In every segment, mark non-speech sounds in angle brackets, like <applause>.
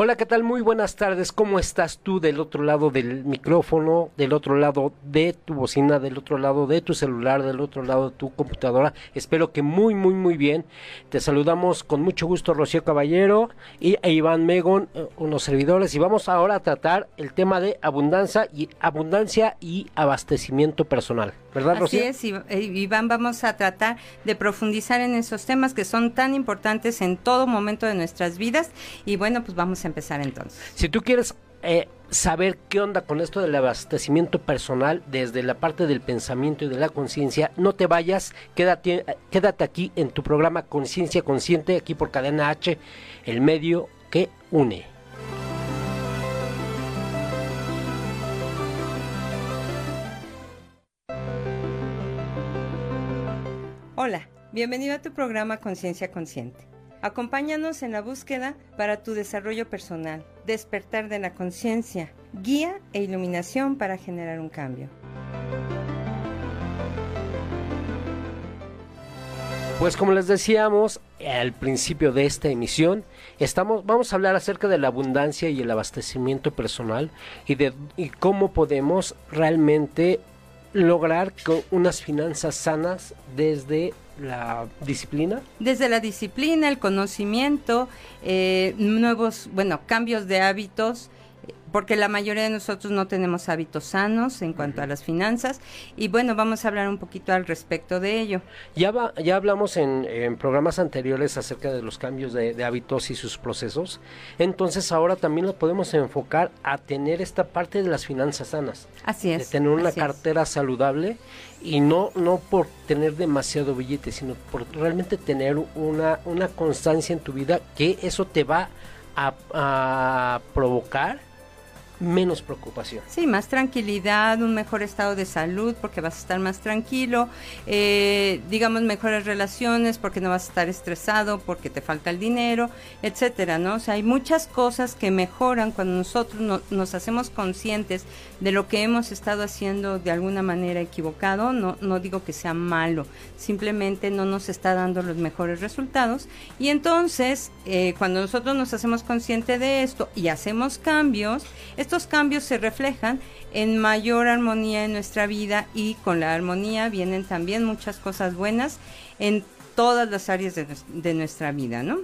Hola, ¿qué tal? Muy buenas tardes. ¿Cómo estás tú del otro lado del micrófono, del otro lado de tu bocina, del otro lado de tu celular, del otro lado de tu computadora? Espero que muy, muy, muy bien. Te saludamos con mucho gusto Rocío Caballero y e Iván Megon, eh, unos servidores, y vamos ahora a tratar el tema de abundancia y abundancia y abastecimiento personal. ¿Verdad, Rocío? Así es, eh, Iván, vamos a tratar de profundizar en esos temas que son tan importantes en todo momento de nuestras vidas. Y bueno, pues vamos a empezar entonces. Si tú quieres eh, saber qué onda con esto del abastecimiento personal desde la parte del pensamiento y de la conciencia, no te vayas, quédate, quédate aquí en tu programa Conciencia Consciente, aquí por Cadena H, el medio que une. Hola, bienvenido a tu programa Conciencia Consciente. Acompáñanos en la búsqueda para tu desarrollo personal, despertar de la conciencia, guía e iluminación para generar un cambio. Pues como les decíamos al principio de esta emisión, estamos, vamos a hablar acerca de la abundancia y el abastecimiento personal y de y cómo podemos realmente lograr unas finanzas sanas desde la disciplina? Desde la disciplina, el conocimiento, eh, nuevos, bueno, cambios de hábitos, porque la mayoría de nosotros no tenemos hábitos sanos en cuanto a las finanzas y bueno, vamos a hablar un poquito al respecto de ello. Ya, ya hablamos en, programas anteriores acerca de los cambios de, hábitos y sus procesos, entonces ahora también lo podemos enfocar a tener esta parte de las finanzas sanas. Así es. De tener una cartera saludable y no, no por tener demasiado billete, sino por realmente tener una, una constancia en tu vida que eso te va a, a provocar menos preocupación. Sí, más tranquilidad, un mejor estado de salud porque vas a estar más tranquilo, eh, digamos mejores relaciones porque no vas a estar estresado porque te falta el dinero, etcétera, ¿no? O sea, hay muchas cosas que mejoran cuando nosotros nos hacemos conscientes de lo que hemos estado haciendo de alguna manera equivocado, no, no digo que sea malo, simplemente no nos está dando los mejores resultados y entonces eh, cuando nosotros nos hacemos conscientes de esto y hacemos cambios, estos cambios se reflejan en mayor armonía en nuestra vida y con la armonía vienen también muchas cosas buenas en todas las áreas de, nuestra vida, ¿no?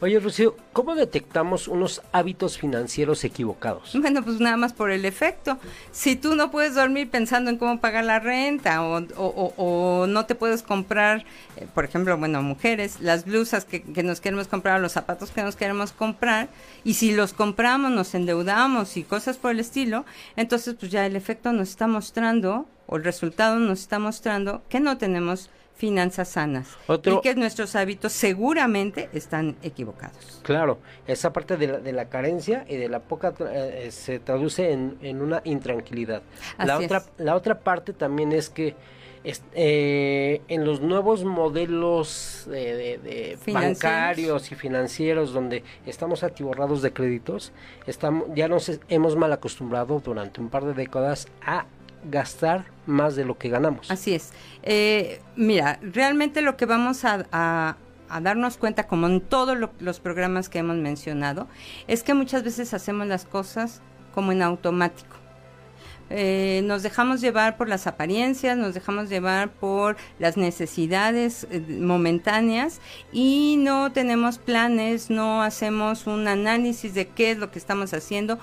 Oye, Rocío, ¿cómo detectamos unos hábitos financieros equivocados? <laughs> Bueno, pues nada más por el efecto. Si tú no puedes dormir pensando en cómo pagar la renta o, no te puedes comprar, eh, por ejemplo, bueno, mujeres, las blusas que, que nos queremos comprar, los zapatos que nos queremos comprar, y si los compramos nos endeudamos y cosas por el estilo, entonces pues ya el efecto nos está mostrando, o el resultado nos está mostrando que no tenemos finanzas sanas y que nuestros hábitos seguramente están equivocados. Claro, esa parte de la, de la carencia y de la poca eh, se traduce en, una intranquilidad. la otra, la otra parte también es que eh, en los nuevos modelos de, bancarios y financieros donde estamos atiborrados de créditos, estamos, ya nos hemos mal acostumbrado durante un par de décadas a gastar más de lo que ganamos. Así es. Eh, mira, realmente lo que vamos a, darnos cuenta, como en todos los programas que hemos mencionado, es que muchas veces hacemos las cosas como en automático. Eh, nos dejamos llevar por las apariencias, nos dejamos llevar por las necesidades eh, momentáneas y no tenemos planes, no hacemos un análisis de qué es lo que estamos haciendo,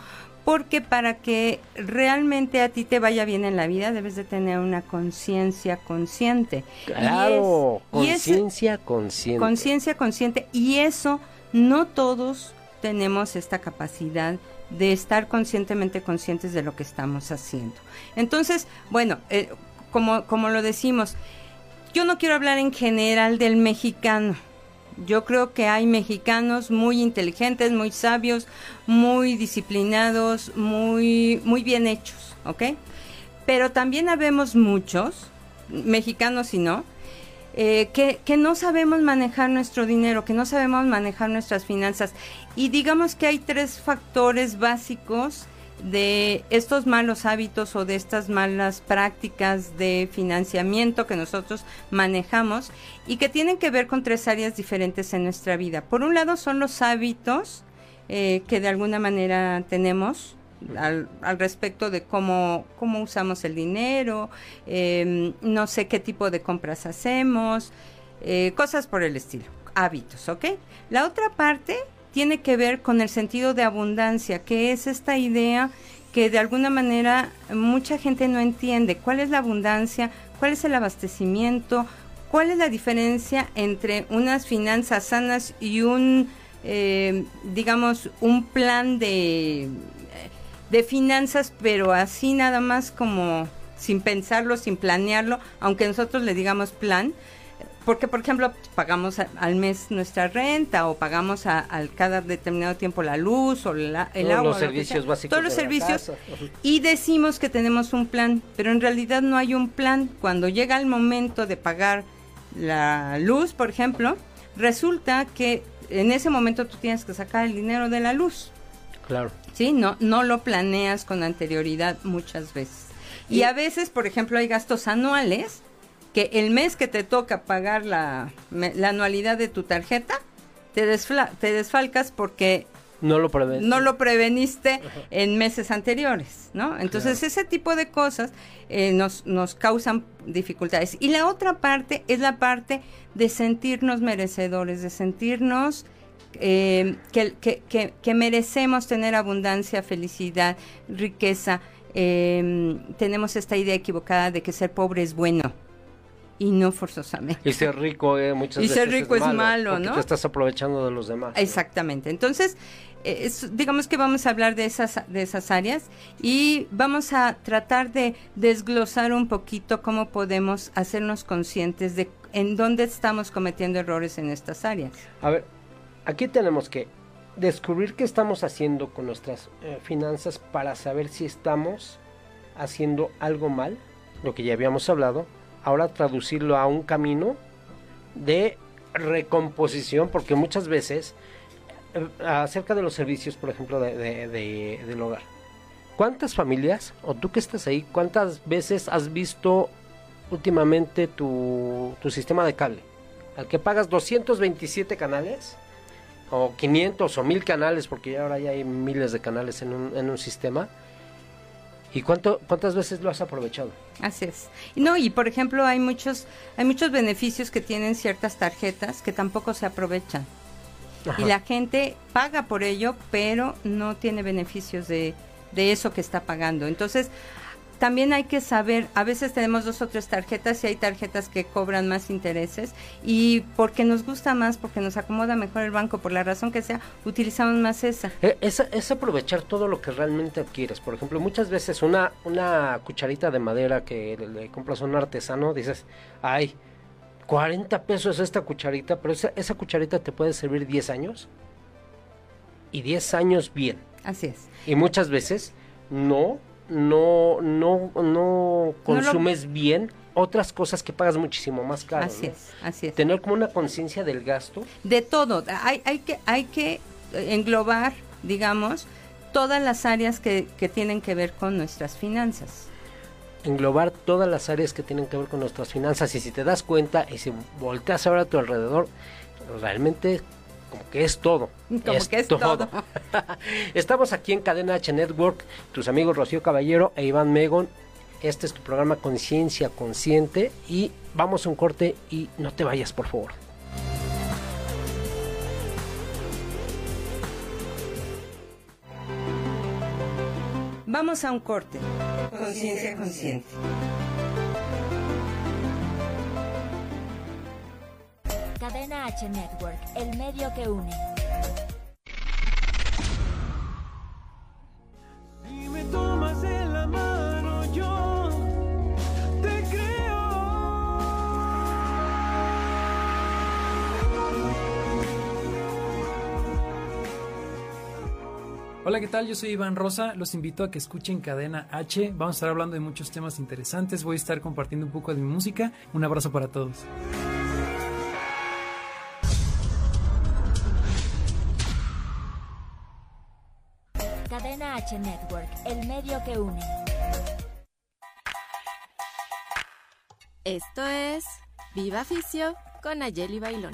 porque para que realmente a ti te vaya bien en la vida debes de tener una conciencia consciente. Claro, conciencia consciente. Conciencia consciente y eso no todos tenemos esta capacidad de estar conscientemente conscientes de lo que estamos haciendo. Entonces, bueno, eh, como, como lo decimos, yo no quiero hablar en general del mexicano, yo creo que hay mexicanos muy inteligentes, muy sabios, muy disciplinados, muy, muy bien hechos, ¿ok? Pero también habemos muchos, mexicanos y no, eh, que, que no sabemos manejar nuestro dinero, que no sabemos manejar nuestras finanzas. Y digamos que hay tres factores básicos de estos malos hábitos o de estas malas prácticas de financiamiento que nosotros manejamos y que tienen que ver con tres áreas diferentes en nuestra vida. Por un lado son los hábitos eh, que de alguna manera tenemos al, respecto de cómo, cómo usamos el dinero, em, no sé qué tipo de compras hacemos, eh, cosas por el estilo, hábitos, ¿ok? La otra parte tiene que ver con el sentido de abundancia, que es esta idea que de alguna manera mucha gente no entiende. ¿Cuál es la abundancia? ¿Cuál es el abastecimiento? ¿Cuál es la diferencia entre unas finanzas sanas y un, eh, digamos, un plan de, de finanzas, pero así nada más como sin pensarlo, sin planearlo, aunque nosotros le digamos plan? Porque por ejemplo pagamos al mes nuestra renta o pagamos al cada determinado tiempo la luz o el agua los servicios básicos todos los servicios y decimos que tenemos un plan pero en realidad no hay un plan. Cuando llega el momento de pagar la luz por ejemplo resulta que en ese momento tú tienes que sacar el dinero de la luz. Claro. Sí no no lo planeas con anterioridad muchas veces. Y a veces por ejemplo hay gastos anuales que el mes que te toca pagar la, la anualidad de tu tarjeta, te, te desfalcas porque no lo, no lo preveniste en meses anteriores, ¿no? Entonces ese tipo de cosas eh, nos, nos causan dificultades. Y la otra parte es la parte de sentirnos merecedores, de sentirnos eh, que, que, que, merecemos tener abundancia, felicidad, riqueza. Eh, tenemos esta idea equivocada de que ser pobre es bueno y no forzosamente. Y ser rico eh, muchas y ser rico es malo, ¿no? Te estás aprovechando de los demás. Exactamente. Entonces, eh, digamos que vamos a hablar de esas, de esas áreas y vamos a tratar de desglosar un poquito cómo podemos hacernos conscientes de en dónde estamos cometiendo errores en estas áreas. A ver, aquí tenemos que descubrir qué estamos haciendo con nuestras eh, finanzas para saber si estamos haciendo algo mal, lo que ya habíamos hablado, ahora traducirlo a un camino de recomposición, porque muchas veces, eh, acerca de los servicios, por ejemplo, de, del hogar, ¿cuántas familias, o tú que estás ahí, cuántas veces has visto últimamente tu, tu sistema de cable? Al que pagas 227 canales, o 500 o 1000 canales, porque ahora ya hay miles de canales en un, en un sistema, ¿Y cuánto, cuántas veces lo has aprovechado? Así es. No, y por ejemplo, hay muchos, hay muchos beneficios que tienen ciertas tarjetas que tampoco se aprovechan. Y la gente paga por ello, pero no tiene beneficios de, de eso que está pagando. Entonces, también hay que saber, a veces tenemos dos o tres tarjetas y hay tarjetas que cobran más intereses y porque nos gusta más, porque nos acomoda mejor el banco, por la razón que sea, utilizamos más esa. Eh, es, aprovechar todo lo que realmente adquieres. Por ejemplo, muchas veces una, una cucharita de madera que le, compras a un artesano, dices, ay, 40 pesos esta cucharita, pero esa, esa cucharita te puede servir 10 años y 10 años bien. Así es. Y muchas veces no no, no, no consumes bien otras cosas que pagas muchísimo más caro. Así es, así es. Tener como una conciencia del gasto. De todo. Hay, hay, que, hay que englobar, digamos, todas las áreas que, que tienen que ver con nuestras finanzas. Englobar todas las áreas que tienen que ver con nuestras finanzas. Y si te das cuenta y si volteas ahora a tu alrededor, realmente como que es todo. <laughs> Como que es todo. <laughs> Estamos aquí en Cadena H Network, tus amigos Rocío Caballero e Iván Megon. Este es tu programa Conciencia Consciente y vamos a un corte y no te vayas, por favor. Vamos a un corte. Conciencia Consciente. H Network, el medio que une. Si me tomas en la mano, yo te creo. Hola, ¿qué tal? Yo soy Iván Rosa. Los invito a que escuchen Cadena H. Vamos a estar hablando de muchos temas interesantes. Voy a estar compartiendo un poco de mi música. Un abrazo para todos. Network, el medio que une. Esto es Viva Ficio con Ayeli Bailón.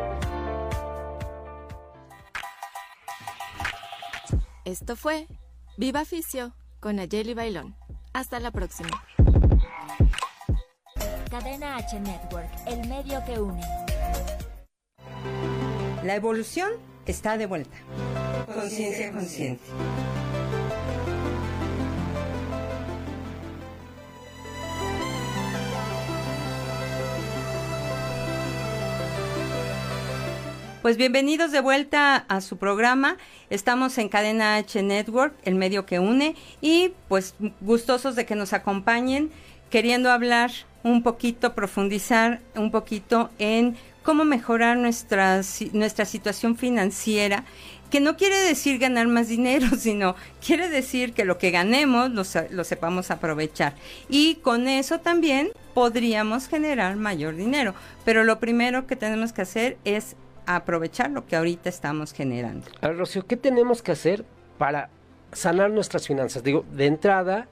Esto fue Viva Ficio con Ayeli Bailón. Hasta la próxima. Cadena H Network, el medio que une. La evolución está de vuelta. Conciencia consciente. Pues bienvenidos de vuelta a su programa. Estamos en Cadena H Network, el medio que une, y pues gustosos de que nos acompañen, queriendo hablar un poquito, profundizar un poquito en cómo mejorar nuestra, nuestra situación financiera, que no quiere decir ganar más dinero, <laughs> sino quiere decir que lo que ganemos lo, lo sepamos aprovechar. Y con eso también podríamos generar mayor dinero. Pero lo primero que tenemos que hacer es aprovechar lo que ahorita estamos generando. A ver, Rocío, ¿qué tenemos que hacer para sanar nuestras finanzas? Digo, de entrada,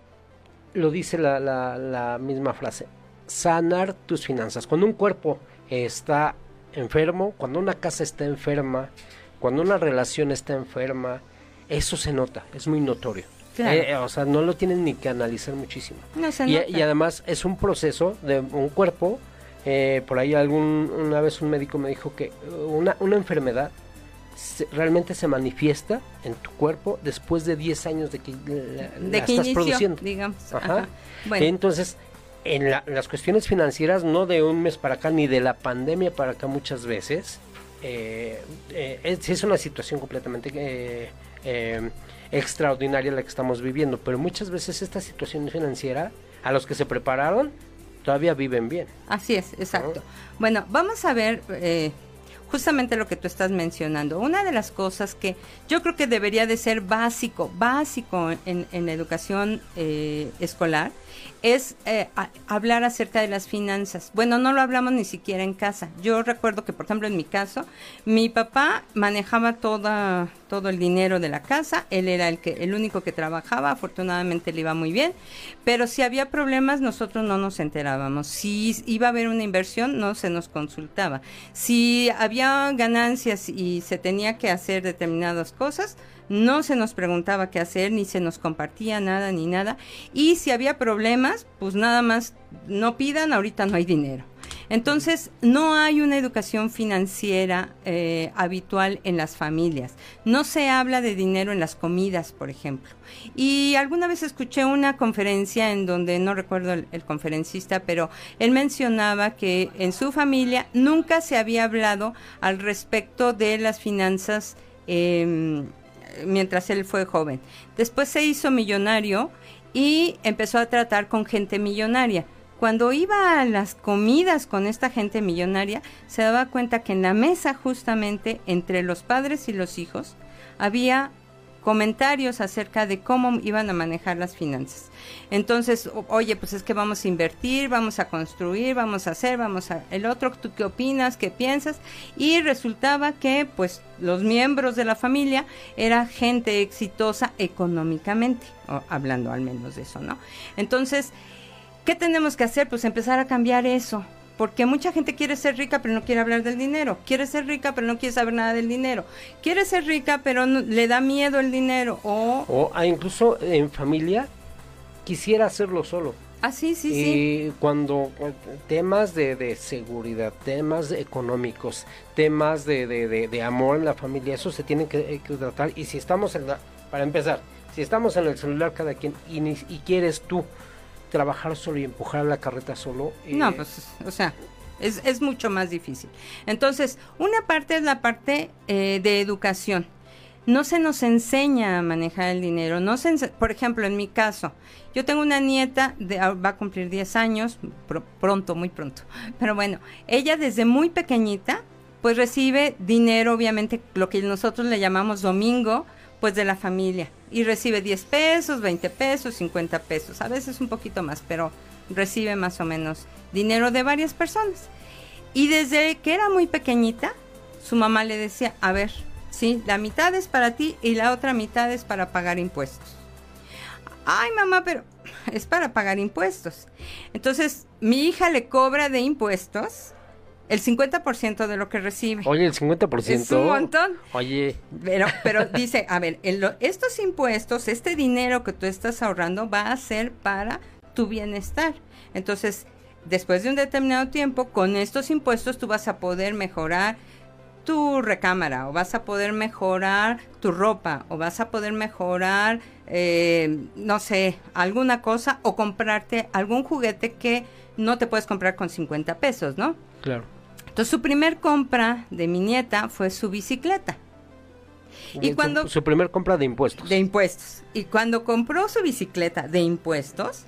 lo dice la, la, misma frase, sanar tus finanzas. Cuando un cuerpo está enfermo, cuando una casa está enferma, cuando una relación está enferma, eso se nota, es muy notorio. Eh, o sea, no lo tienen ni que analizar muchísimo. No se y, nota. y además es un proceso de un cuerpo eh, por ahí algún, una vez un médico me dijo que una, una enfermedad realmente se manifiesta en tu cuerpo después de 10 años de que la, estás produciendo. Digamos. Entonces, en las cuestiones financieras, no de un mes para acá, ni de la pandemia para acá muchas veces, eh, eh, es, una situación completamente eh, extraordinaria la que estamos viviendo, pero muchas veces esta situación financiera, a los que se prepararon, todavía viven bien. Así es, exacto. Bueno, vamos a ver eh, justamente lo que tú estás mencionando. Una de las cosas que yo creo que debería de ser básico, básico en, en la educación eh, escolar, es eh, hablar acerca de las finanzas. Bueno, no lo hablamos ni siquiera en casa. Yo recuerdo que, por ejemplo, en mi caso, mi papá manejaba toda, todo el dinero de la casa. Él era el que, el único que trabajaba. Afortunadamente le iba muy bien. Pero si había problemas, nosotros no nos enterábamos. Si iba a haber una inversión, no se nos consultaba. Si había ganancias y se tenía que hacer determinadas cosas, no se nos preguntaba qué hacer, ni se nos compartía nada, ni nada. Y si había problemas, pues nada más no pidan, ahorita no hay dinero. Entonces, no hay una educación financiera eh, habitual en las familias. No se habla de dinero en las comidas, por ejemplo. Y alguna vez escuché una conferencia en donde no recuerdo el, conferencista, pero él mencionaba que en su familia nunca se había hablado al respecto de las finanzas. Eh, mientras él fue joven. Después se hizo millonario y empezó a tratar con gente millonaria. Cuando iba a las comidas con esta gente millonaria, se daba cuenta que en la mesa justamente entre los padres y los hijos había comentarios acerca de cómo iban a manejar las finanzas. Entonces, oye, pues es que vamos a invertir, vamos a construir, vamos a hacer, vamos a el otro, ¿tú qué opinas? ¿Qué piensas? Y resultaba que pues los miembros de la familia era gente exitosa económicamente, hablando al menos de eso, ¿no? Entonces, ¿qué tenemos que hacer? Pues empezar a cambiar eso porque mucha gente quiere ser rica pero no quiere hablar del dinero, quiere ser rica pero no quiere saber nada del dinero, quiere ser rica pero le da miedo el dinero o... O ah, incluso en familia quisiera hacerlo solo. Ah, sí, sí, y sí. cuando temas de, seguridad, temas económicos, temas de, amor en la familia, eso se tiene que, tratar. Y si estamos en la, para empezar, si estamos en el celular cada quien y, y quieres tú trabajar solo y empujar la carreta solo. Eh, no, pues, o sea, es, es, mucho más difícil. Entonces, una parte es la parte eh, de educación. no se nos enseña a manejar el dinero. No se por ejemplo, en mi caso, yo tengo una nieta, de, ah, va a cumplir 10 años, pronto, muy pronto. <laughs> Pero bueno, ella desde muy pequeñita, pues recibe dinero, obviamente, lo que nosotros le llamamos domingo, pues de la familia. Y recibe 10 pesos, 20 pesos, 50 pesos, a veces un poquito más, pero recibe más o menos dinero de varias personas. Y desde que era muy pequeñita, su mamá le decía, a ver, sí, la mitad es para ti y la otra mitad es para pagar impuestos. Ay, mamá, pero es para pagar impuestos. Entonces, mi hija le cobra de impuestos el 50% de lo que recibe. Oye, el 50%. Es un montón. Oye. Pero, pero dice, a ver, estos impuestos, este dinero que tú estás ahorrando va a ser para tu bienestar. Entonces, después de un determinado tiempo, con estos impuestos tú vas a poder mejorar tu recámara o vas a poder mejorar tu ropa o vas a poder mejorar, eh, no sé, alguna cosa o comprarte algún juguete que no te puedes comprar con 50 pesos, ¿no? Claro. Entonces su primer compra de mi nieta fue su bicicleta. Y, cuando su, primer compra de impuestos. De impuestos. Y cuando compró su bicicleta de impuestos,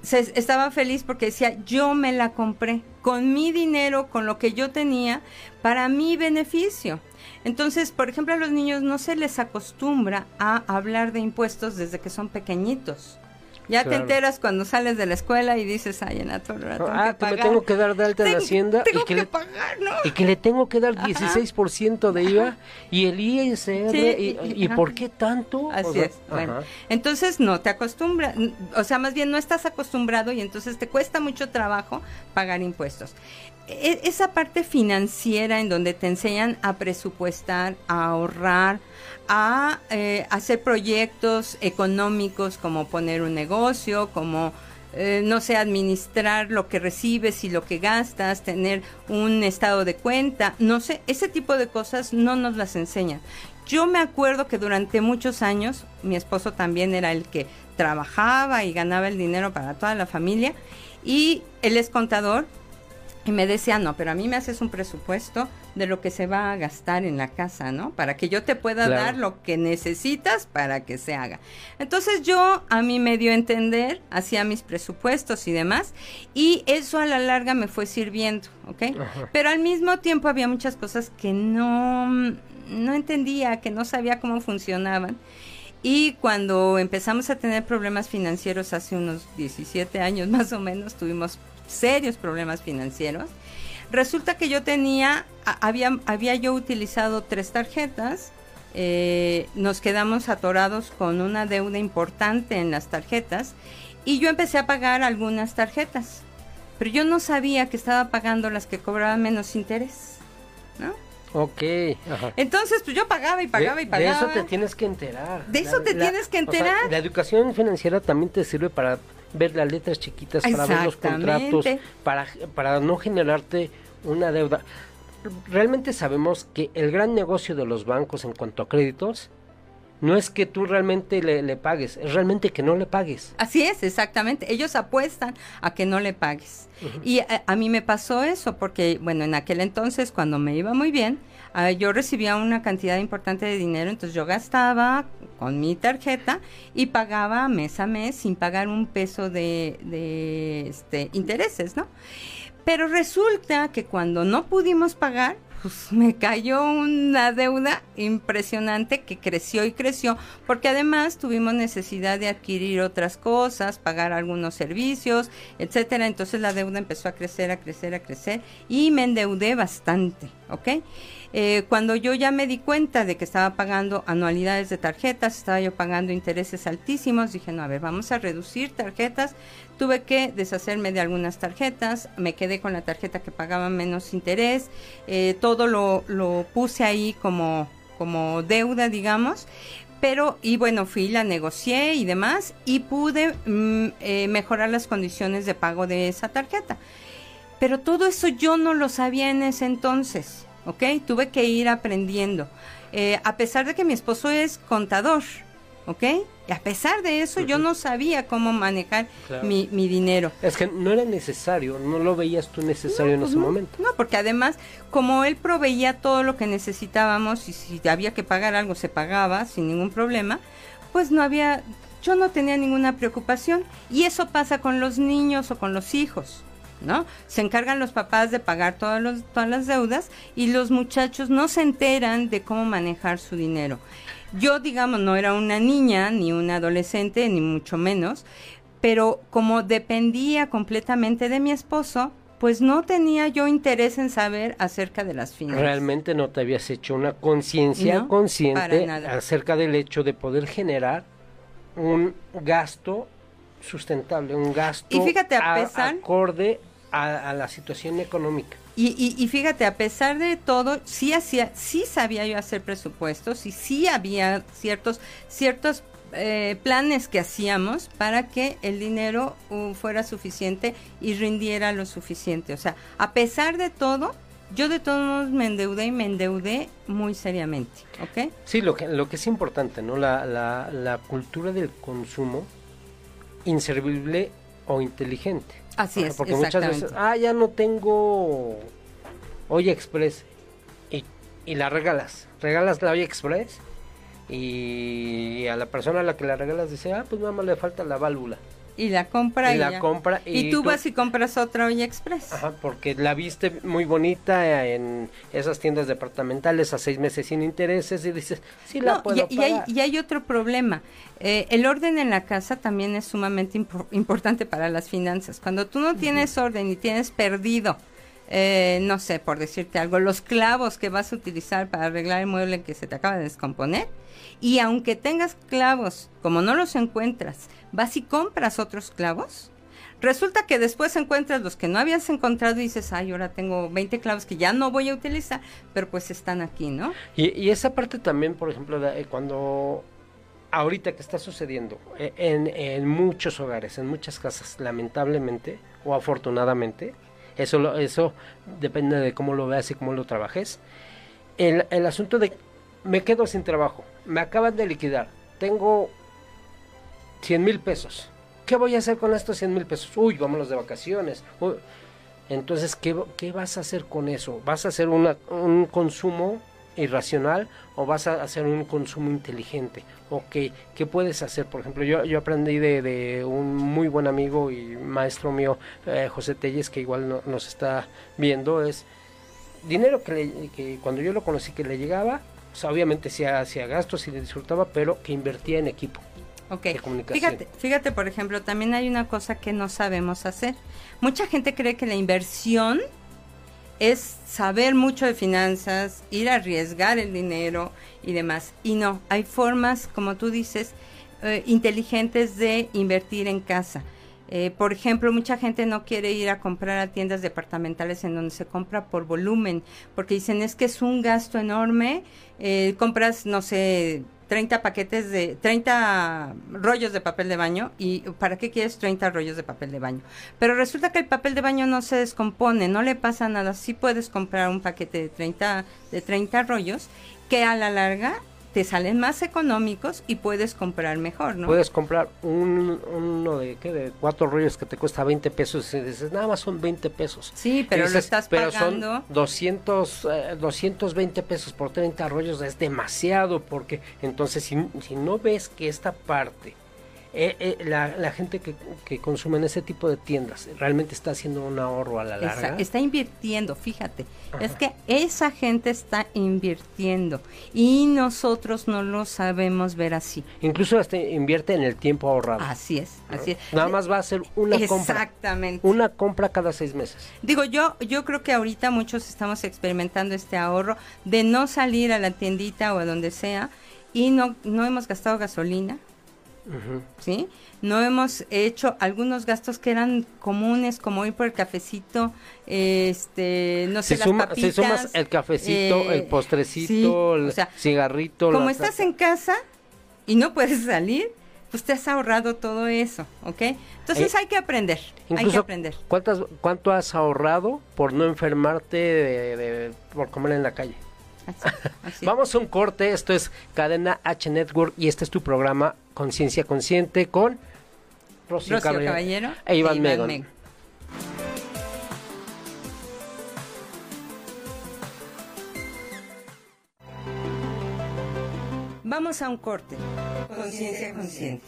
se, estaba feliz porque decía, yo me la compré con mi dinero, con lo que yo tenía, para mi beneficio. Entonces, por ejemplo, a los niños no se les acostumbra a hablar de impuestos desde que son pequeñitos. Ya te enteras cuando sales de la escuela y dices, ay, en la torre, ah, que me tengo que dar de alta en hacienda y que, le, pagar, ¿no? y que le tengo que dar 16% de IVA y el ISR y, por qué tanto? Así es. Bueno, entonces no te acostumbras, o sea, más bien no estás acostumbrado y entonces te cuesta mucho trabajo pagar impuestos. E, esa parte financiera en donde te enseñan a presupuestar, a ahorrar, a eh, hacer proyectos económicos como poner un negocio, como, eh, no sé, administrar lo que recibes y lo que gastas, tener un estado de cuenta, no sé, ese tipo de cosas no nos las enseñan. Yo me acuerdo que durante muchos años mi esposo también era el que trabajaba y ganaba el dinero para toda la familia y él es contador y me decía, no, pero a mí me haces un presupuesto de lo que se va a gastar en la casa, ¿no? Para que yo te pueda dar lo que necesitas para que se haga. Entonces yo a mí me dio a entender, hacía mis presupuestos y demás, y eso a la larga me fue sirviendo, ¿ok? Pero al mismo tiempo había muchas cosas que no, no entendía, que no sabía cómo funcionaban. Y cuando empezamos a tener problemas financieros hace unos 17 años <laughs> más o menos, tuvimos serios problemas financieros. Resulta que yo tenía, había, había yo utilizado tres tarjetas, eh, nos quedamos atorados con una deuda importante en las tarjetas y yo empecé a pagar algunas tarjetas, pero yo no sabía que estaba pagando las que cobraban menos interés, ¿no? Ok. Entonces, pues yo pagaba y pagaba y pagaba. De eso te tienes que enterar. De eso te tienes que enterar. la educación financiera también te sirve para ver las letras chiquitas, para ver los contratos, para, para no generarte una deuda. Realmente sabemos que el gran negocio de los bancos en cuanto a créditos no es que tú realmente le, pagues, es realmente que no le pagues. Así es, exactamente. Ellos apuestan a que no le pagues. Y a, eh, a, mí me pasó eso porque, bueno, en aquel entonces, cuando me iba muy bien, Ah, yo recibía una cantidad importante de dinero, entonces yo gastaba con mi tarjeta y pagaba mes a mes sin pagar un peso de, este, intereses, ¿no? Pero resulta que cuando no pudimos pagar, pues <laughs> me cayó una deuda impresionante que creció y creció, porque además tuvimos necesidad de adquirir otras cosas, pagar algunos servicios, etcétera. Entonces la deuda empezó a crecer, a crecer, a crecer y me endeudé bastante, ¿ok? Eh, cuando yo ya me di cuenta de que estaba pagando anualidades de tarjetas, estaba yo pagando intereses altísimos, dije, no, a ver, vamos a reducir tarjetas. Tuve que deshacerme de algunas tarjetas, me quedé con la tarjeta que pagaba menos interés, eh, todo lo, lo puse ahí como, como deuda, digamos pero y bueno fui la negocié y demás y pude mm, eh, mejorar las condiciones de pago de esa tarjeta pero todo eso yo no lo sabía en ese entonces ¿ok? Tuve que ir aprendiendo. Eh, a pesar de que mi esposo es contador, ¿ok? Y a pesar de eso, yo no sabía cómo manejar mi, mi, dinero. Es que no era necesario, no lo veías tú necesario en pues ese momento. No, porque además, como él proveía todo lo que necesitábamos y si había que pagar algo, se pagaba sin ningún problema, pues no había, yo no tenía ninguna preocupación. Y eso pasa con los niños o con los hijos. ¿No? Se encargan los papás de pagar todas, los, todas las deudas y los muchachos no se enteran de cómo manejar su dinero. Yo, digamos, no era una niña ni una adolescente, ni mucho menos, pero como dependía completamente de mi esposo, pues no tenía yo interés en saber acerca de las finanzas. Realmente no te habías hecho una conciencia consciente acerca del hecho de poder generar un gasto sustentable, un gasto y fíjate, a pesar, acorde a la situación económica. Y, y, fíjate, a pesar de todo, sí hacía, sí sabía yo hacer presupuestos y sí había ciertos, ciertos eh, planes que hacíamos para que el dinero uh, fuera suficiente y rindiera lo suficiente. O sea, a pesar de todo, yo de todos modos me endeudé y me endeudé muy seriamente, ¿ok? Sí, lo que, lo que es importante, ¿no? La, la, la cultura del consumo inservible o inteligente. Así es, Porque muchas veces, ah, ya no tengo olla express y, y la regalas. Regalas la olla express y a la persona a la que la regalas dice, ah, pues nada más le falta la válvula. Y la compra y, la compra y, tú, vas y compras otra olla express. Ajá, porque la viste muy bonita en esas tiendas departamentales a seis meses sin intereses y dices, sí la puedo y, Hay, y hay otro problema. Eh, el orden en la casa también es sumamente importante para las finanzas. Cuando tú no tienes orden y tienes perdido eh, no sé, por decirte algo, los clavos que vas a utilizar para arreglar el mueble que se te acaba de descomponer. Y aunque tengas clavos, como no los encuentras, vas y compras otros clavos. Resulta que después encuentras los que no habías encontrado y dices, ay, ahora tengo 20 clavos que ya no voy a utilizar, pero pues están aquí, ¿no? Y, esa parte también, por ejemplo, de, cuando ahorita que está sucediendo eh, en, en muchos hogares, en muchas casas, lamentablemente o afortunadamente, eso, eso depende de cómo lo veas y cómo lo trabajes. El, el asunto de me quedo sin trabajo, me acaban de liquidar, tengo 100 mil pesos. ¿Qué voy a hacer con estos 100 mil pesos? Uy, vámonos de vacaciones. Entonces, ¿qué, ¿qué, vas a hacer con eso? ¿Vas a hacer una, un consumo irracional o vas a hacer un consumo inteligente? ¿O qué, puedes hacer? Por ejemplo, yo, yo aprendí de, un muy buen amigo y maestro mío, eh, José Telles, que igual nos está viendo, es dinero que, que cuando yo lo conocí que le llegaba, obviamente sí hacía gastos y le disfrutaba, pero que invertía en equipo. Ok, fíjate, fíjate, por ejemplo, también hay una cosa que no sabemos hacer. Mucha gente cree que la inversión es saber mucho de finanzas, ir a arriesgar el dinero y demás. Y no, hay formas, como tú dices, eh, inteligentes de invertir en casa. Eh, por ejemplo, mucha gente no quiere ir a comprar a tiendas departamentales en donde se compra por volumen, porque dicen es que es un gasto enorme, eh, compras, no sé, 30 paquetes de 30 rollos de papel de baño y ¿para qué quieres 30 rollos de papel de baño? Pero resulta que el papel de baño no se descompone, no le pasa nada. Sí puedes comprar un paquete de 30 de 30 rollos que a la larga te salen más económicos y puedes comprar mejor, ¿no? Puedes comprar un, uno de, ¿qué? de cuatro rollos que te cuesta 20 pesos y dices, nada más son 20 pesos. Sí, pero lo estás pero pagando. son 200, 220 eh, pesos por 30 rollos, es demasiado porque entonces si, si no ves que esta parte eh, eh, la, la, gente que, que, consume en ese tipo de tiendas realmente está haciendo un ahorro a la larga. Está, invirtiendo, fíjate. Es que esa gente está invirtiendo y nosotros no lo sabemos ver así. Incluso hasta invierte en el tiempo ahorrado. Así es, así es. Nada más va a ser una compra. Exactamente. Una compra cada seis meses. Digo, yo, yo creo que ahorita muchos estamos experimentando este ahorro de no salir a la tiendita o a donde sea y no, no hemos gastado gasolina, ¿sí? No hemos hecho algunos gastos que eran comunes, como ir por el cafecito, este, no sé, si las papitas, Si sumas el cafecito, el eh, postrecito, el cigarrito. Como estás en casa y no puedes <laughs> salir, pues te has ahorrado todo eso, ¿ok? Entonces eh, hay que aprender, hay que aprender. ¿cuántas, ¿Cuánto has ahorrado por no enfermarte de, por comer en la calle? Vamos a un corte, esto es Cadena H Network y este es tu programa Conciencia Consciente con Rocío, Caballero, e Iván, Megon. Vamos a un corte. Conciencia consciente.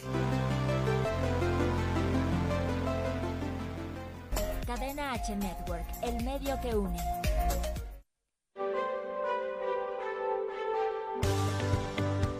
Cadena H Network, el medio que une.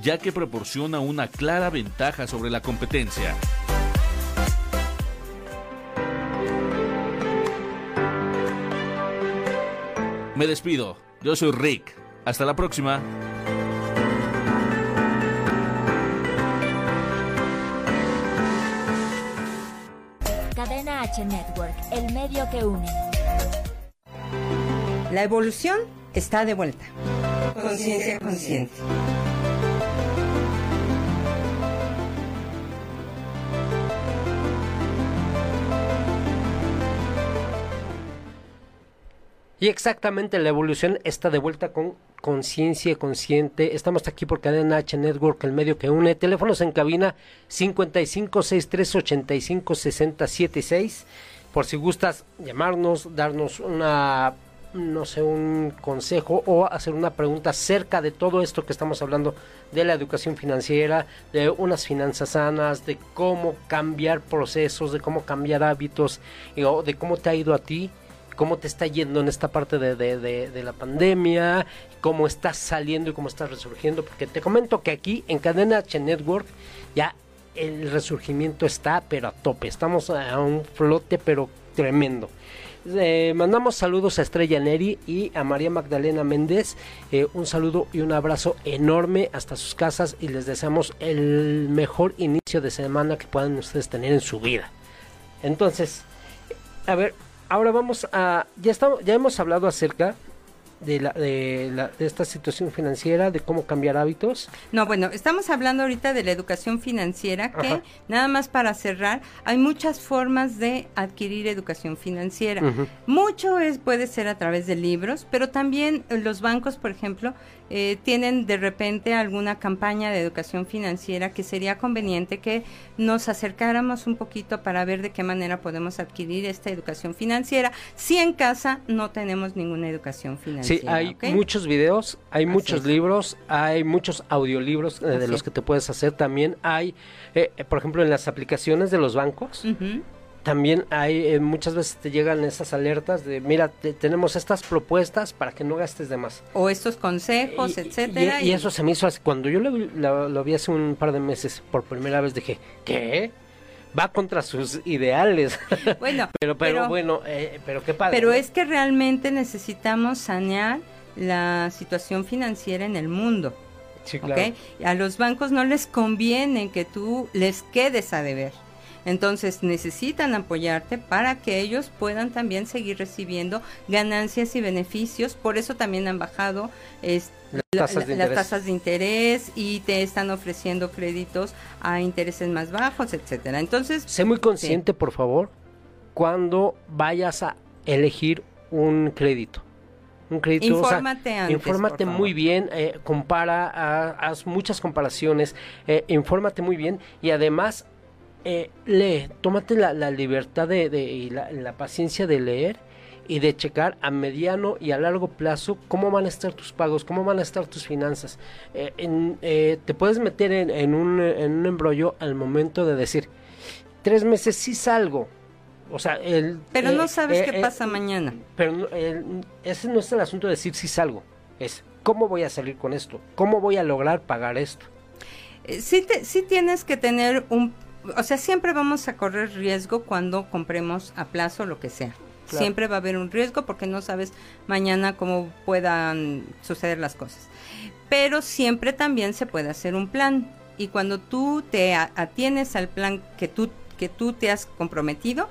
ya que proporciona una clara ventaja sobre la competencia. Me despido, yo soy Rick. Hasta la próxima. H Network, el medio que une. La evolución está de vuelta. Conciencia consciente. Y exactamente la evolución está de vuelta con conciencia consciente. Estamos aquí por Cadena H Network, el medio que une. Teléfonos en cabina 5563856076. Por si gustas llamarnos, darnos una no sé, un consejo o hacer una pregunta acerca de todo esto que estamos hablando de la educación financiera, de unas finanzas sanas, de cómo cambiar procesos, de cómo cambiar hábitos, o de cómo te ha ido a ti cómo te está yendo en esta parte de, de, la pandemia, cómo estás saliendo y cómo estás resurgiendo, porque te comento que aquí en Cadena H Network ya el resurgimiento está, pero a tope, estamos a un flote, pero tremendo. Eh, mandamos saludos a Estrella Neri y a María Magdalena Méndez. Eh, un saludo y un abrazo enorme hasta sus casas y les deseamos el mejor inicio de semana que puedan ustedes tener en su vida. Entonces, a ver, ahora vamos a ya estamos ya hemos hablado acerca de, la, de, la, de, esta situación financiera, de cómo cambiar hábitos? No, bueno, estamos hablando ahorita de la educación financiera, que nada más para cerrar, hay muchas formas de adquirir educación financiera. Mucho es puede ser a través de libros, pero también los bancos, por ejemplo, eh, tienen de repente alguna campaña de educación financiera que sería conveniente que nos acercáramos un poquito para ver de qué manera podemos adquirir esta educación financiera si en casa no tenemos ninguna educación financiera. Sí, hay muchos videos, hay muchos libros, hay muchos audiolibros eh, de los que te puedes hacer. También hay, eh, por ejemplo, en las aplicaciones de los bancos también hay eh, muchas veces te llegan esas alertas de mira tenemos estas propuestas para que no gastes de más o estos consejos etcétera y, eso se me hizo así, cuando yo lo, vi hace un par de meses por primera vez dije qué va contra sus ideales <laughs> bueno pero pero, bueno eh, pero qué padre pero es que realmente necesitamos sanear la situación financiera en el mundo sí, claro. a los bancos no les conviene que tú les quedes a deber entonces necesitan apoyarte para que ellos puedan también seguir recibiendo ganancias y beneficios. Por eso también han bajado las, tasas de interés y te están ofreciendo créditos a intereses más bajos, etcétera. Entonces, sé muy consciente, por favor, cuando vayas a elegir un crédito un crédito. Infórmate antes, Infórmate muy bien, eh, compara, haz muchas comparaciones, eh, infórmate muy bien y además eh, lee, tómate la, libertad de, y la, paciencia de leer y de checar a mediano y a largo plazo cómo van a estar tus pagos, cómo van a estar tus finanzas. Eh, eh, te puedes meter en, un, en un embrollo al momento de decir, tres meses sí salgo, o sea, el, pero no sabes qué pasa mañana. Pero ese no es el asunto de decir si salgo, es cómo voy a salir con esto, cómo voy a lograr pagar esto. sí, sí tienes que tener un o sea, siempre vamos a correr riesgo cuando compremos a plazo lo que sea. Siempre va a haber un riesgo porque no sabes mañana cómo puedan suceder las cosas. Pero siempre también se puede hacer un plan. Y cuando tú te atienes al plan que tú, que tú te has comprometido,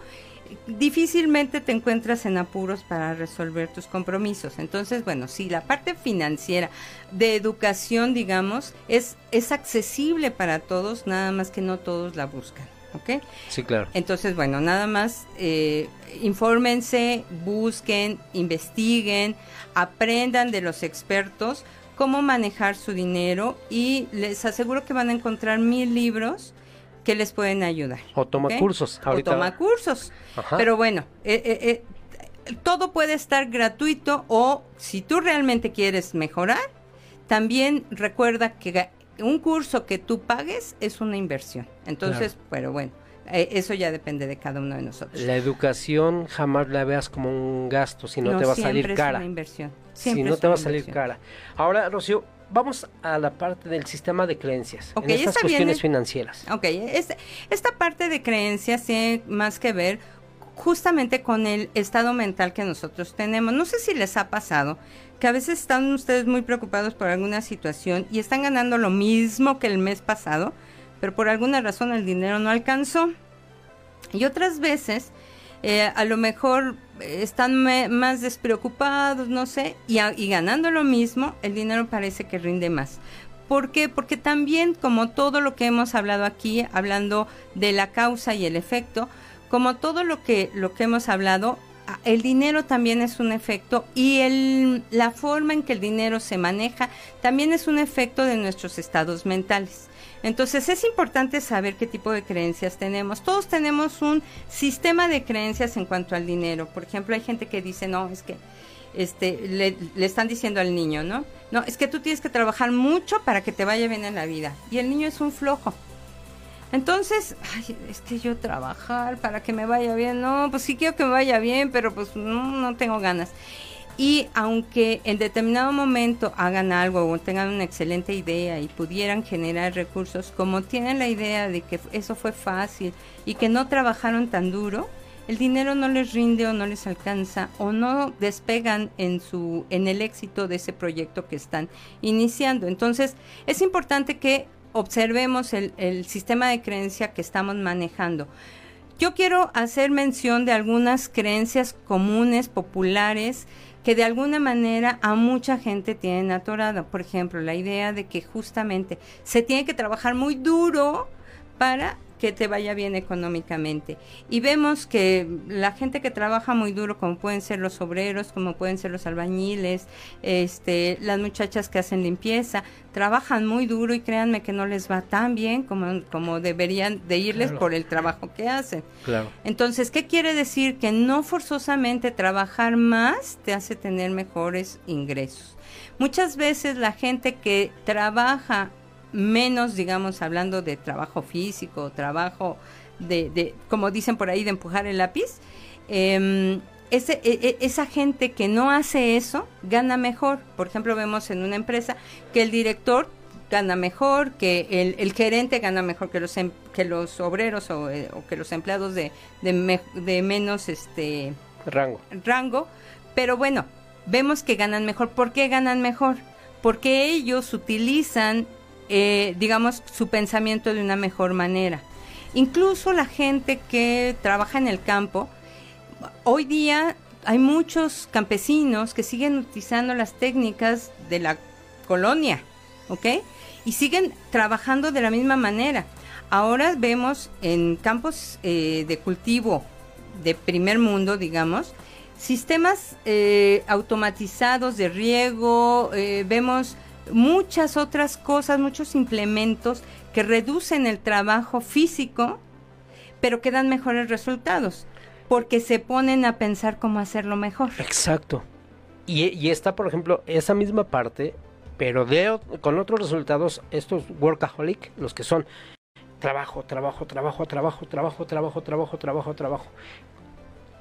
difícilmente te encuentras en apuros para resolver tus compromisos. Entonces, bueno, si la parte financiera de educación, digamos, es, es accesible para todos, nada más que no todos la buscan. ¿Ok? Sí, claro. Entonces, bueno, nada más eh, infórmense, busquen, investiguen, aprendan de los expertos cómo manejar su dinero y les aseguro que van a encontrar mil libros que les pueden ayudar. O toma cursos. O toma cursos. Pero bueno, eh, eh, eh, todo puede estar gratuito o si tú realmente quieres mejorar, también recuerda que un curso que tú pagues es una inversión. Entonces, pero bueno, eso ya depende de cada uno de nosotros. La educación jamás la veas como un gasto, si no, te va a salir cara. Es una inversión. si no te va a salir cara. Ahora, Rocío, vamos a la parte del sistema de creencias, en estas cuestiones financieras. Ok, esta parte de creencias tiene más que ver justamente con el estado mental que nosotros tenemos. No sé si les ha pasado que a veces están ustedes muy preocupados por alguna situación y están ganando lo mismo que el mes pasado, pero por alguna razón el dinero no alcanzó. Y otras veces eh, a lo mejor están más despreocupados, no sé, y, y ganando lo mismo, el dinero parece que rinde más. ¿Por qué? Porque también, como todo lo que hemos hablado aquí, hablando de la causa y el efecto, como todo lo que, lo que hemos hablado, el dinero también es un efecto y el, la forma en que el dinero se maneja también es un efecto de nuestros estados mentales. Entonces es importante saber qué tipo de creencias tenemos. Todos tenemos un sistema de creencias en cuanto al dinero. Por ejemplo, hay gente que dice, no, es que este, le, le, están diciendo al niño, ¿no? No, es que tú tienes que trabajar mucho para que te vaya bien en la vida. Y el niño es un flojo. Entonces, ay, es que yo trabajar para que me vaya bien, no, pues sí quiero que me vaya bien, pero pues no, no tengo ganas. Y aunque en determinado momento hagan algo o tengan una excelente idea y pudieran generar recursos, como tienen la idea de que eso fue fácil y que no trabajaron tan duro, el dinero no les rinde o no les alcanza o no despegan en su en el éxito de ese proyecto que están iniciando. Entonces, es importante que observemos el, el sistema de creencia que estamos manejando. Yo quiero hacer mención de algunas creencias comunes, populares, que de alguna manera a mucha gente tienen atorada. Por ejemplo, la idea de que justamente se tiene que trabajar muy duro para que te vaya bien económicamente. Y vemos que la gente que trabaja muy duro, como pueden ser los obreros, como pueden ser los albañiles, este, las muchachas que hacen limpieza, trabajan muy duro y créanme que no les va tan bien como, como deberían de irles por el trabajo que hacen. Claro. Entonces, ¿qué quiere decir? Que no forzosamente trabajar más te hace tener mejores ingresos. Muchas veces la gente que trabaja menos, digamos, hablando de trabajo físico, trabajo de, de como dicen por ahí, de empujar el lápiz, em, ese, e, e, esa gente que no hace eso gana mejor. Por ejemplo, vemos en una empresa que el director gana mejor, que el, el gerente gana mejor que los, em, que los obreros o, eh, o, que los empleados de, de, de menos este rango. rango. Pero bueno, vemos que ganan mejor. ¿Por qué ganan mejor? Porque ellos utilizan eh, digamos, su pensamiento de una mejor manera. Incluso la gente que trabaja en el campo, hoy día hay muchos campesinos que siguen utilizando las técnicas de la colonia, ¿ok? Y siguen trabajando de la misma manera. Ahora vemos en campos eh, de cultivo de primer mundo, digamos, sistemas eh, automatizados de riego, vemos muchas otras cosas, muchos implementos que reducen el trabajo físico, pero que dan mejores resultados. porque se ponen a pensar cómo hacerlo mejor. Exacto. Y, está, por ejemplo, esa misma parte, pero de, con otros resultados, estos workaholic, los que son trabajo, trabajo, trabajo, trabajo, trabajo, trabajo, trabajo, trabajo, trabajo.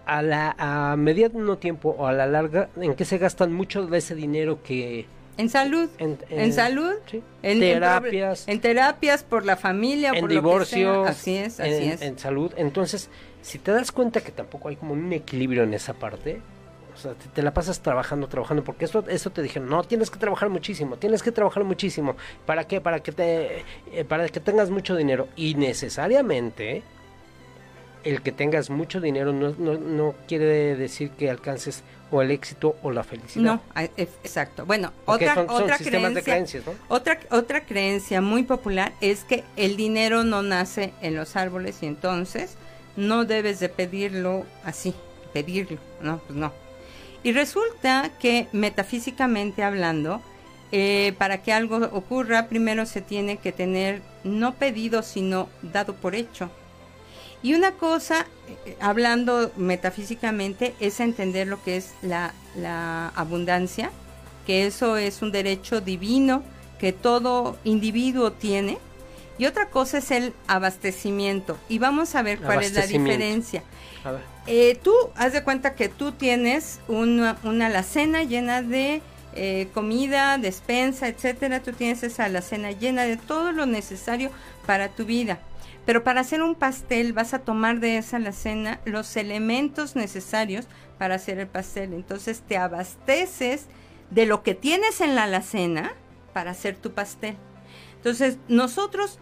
A la a mediano tiempo o a la larga, ¿en qué se gastan mucho de ese dinero que en salud, en, salud, en terapias, en, terapias por la familia, en por divorcio, así es, así en, es. En salud, entonces, si te das cuenta que tampoco hay como un equilibrio en esa parte, o sea, te, la pasas trabajando, trabajando, porque eso, eso te dijeron, no, tienes que trabajar muchísimo, tienes que trabajar muchísimo, ¿para qué? Para que te, eh, para que tengas mucho dinero. Y necesariamente el que tengas mucho dinero no, no, no quiere decir que alcances o el éxito o la felicidad. No, exacto. Bueno, otra, otra creencia, otra, otra creencia muy popular es que el dinero no nace en los árboles y entonces no debes de pedirlo así, pedirlo, no, pues no. Y resulta que metafísicamente hablando, eh, para que algo ocurra, primero se tiene que tener no pedido, sino dado por hecho. Y una cosa, eh, hablando metafísicamente, es entender lo que es la, abundancia, que eso es un derecho divino que todo individuo tiene. Y otra cosa es el abastecimiento. Y vamos a ver cuál es la diferencia. Eh, tú, haz de cuenta que tú tienes una, una alacena llena de eh, comida, despensa, etcétera. Tú tienes esa alacena llena de todo lo necesario para tu vida. Pero para hacer un pastel vas a tomar de esa alacena los elementos necesarios para hacer el pastel. Entonces te abasteces de lo que tienes en la alacena para hacer tu pastel. Entonces nosotros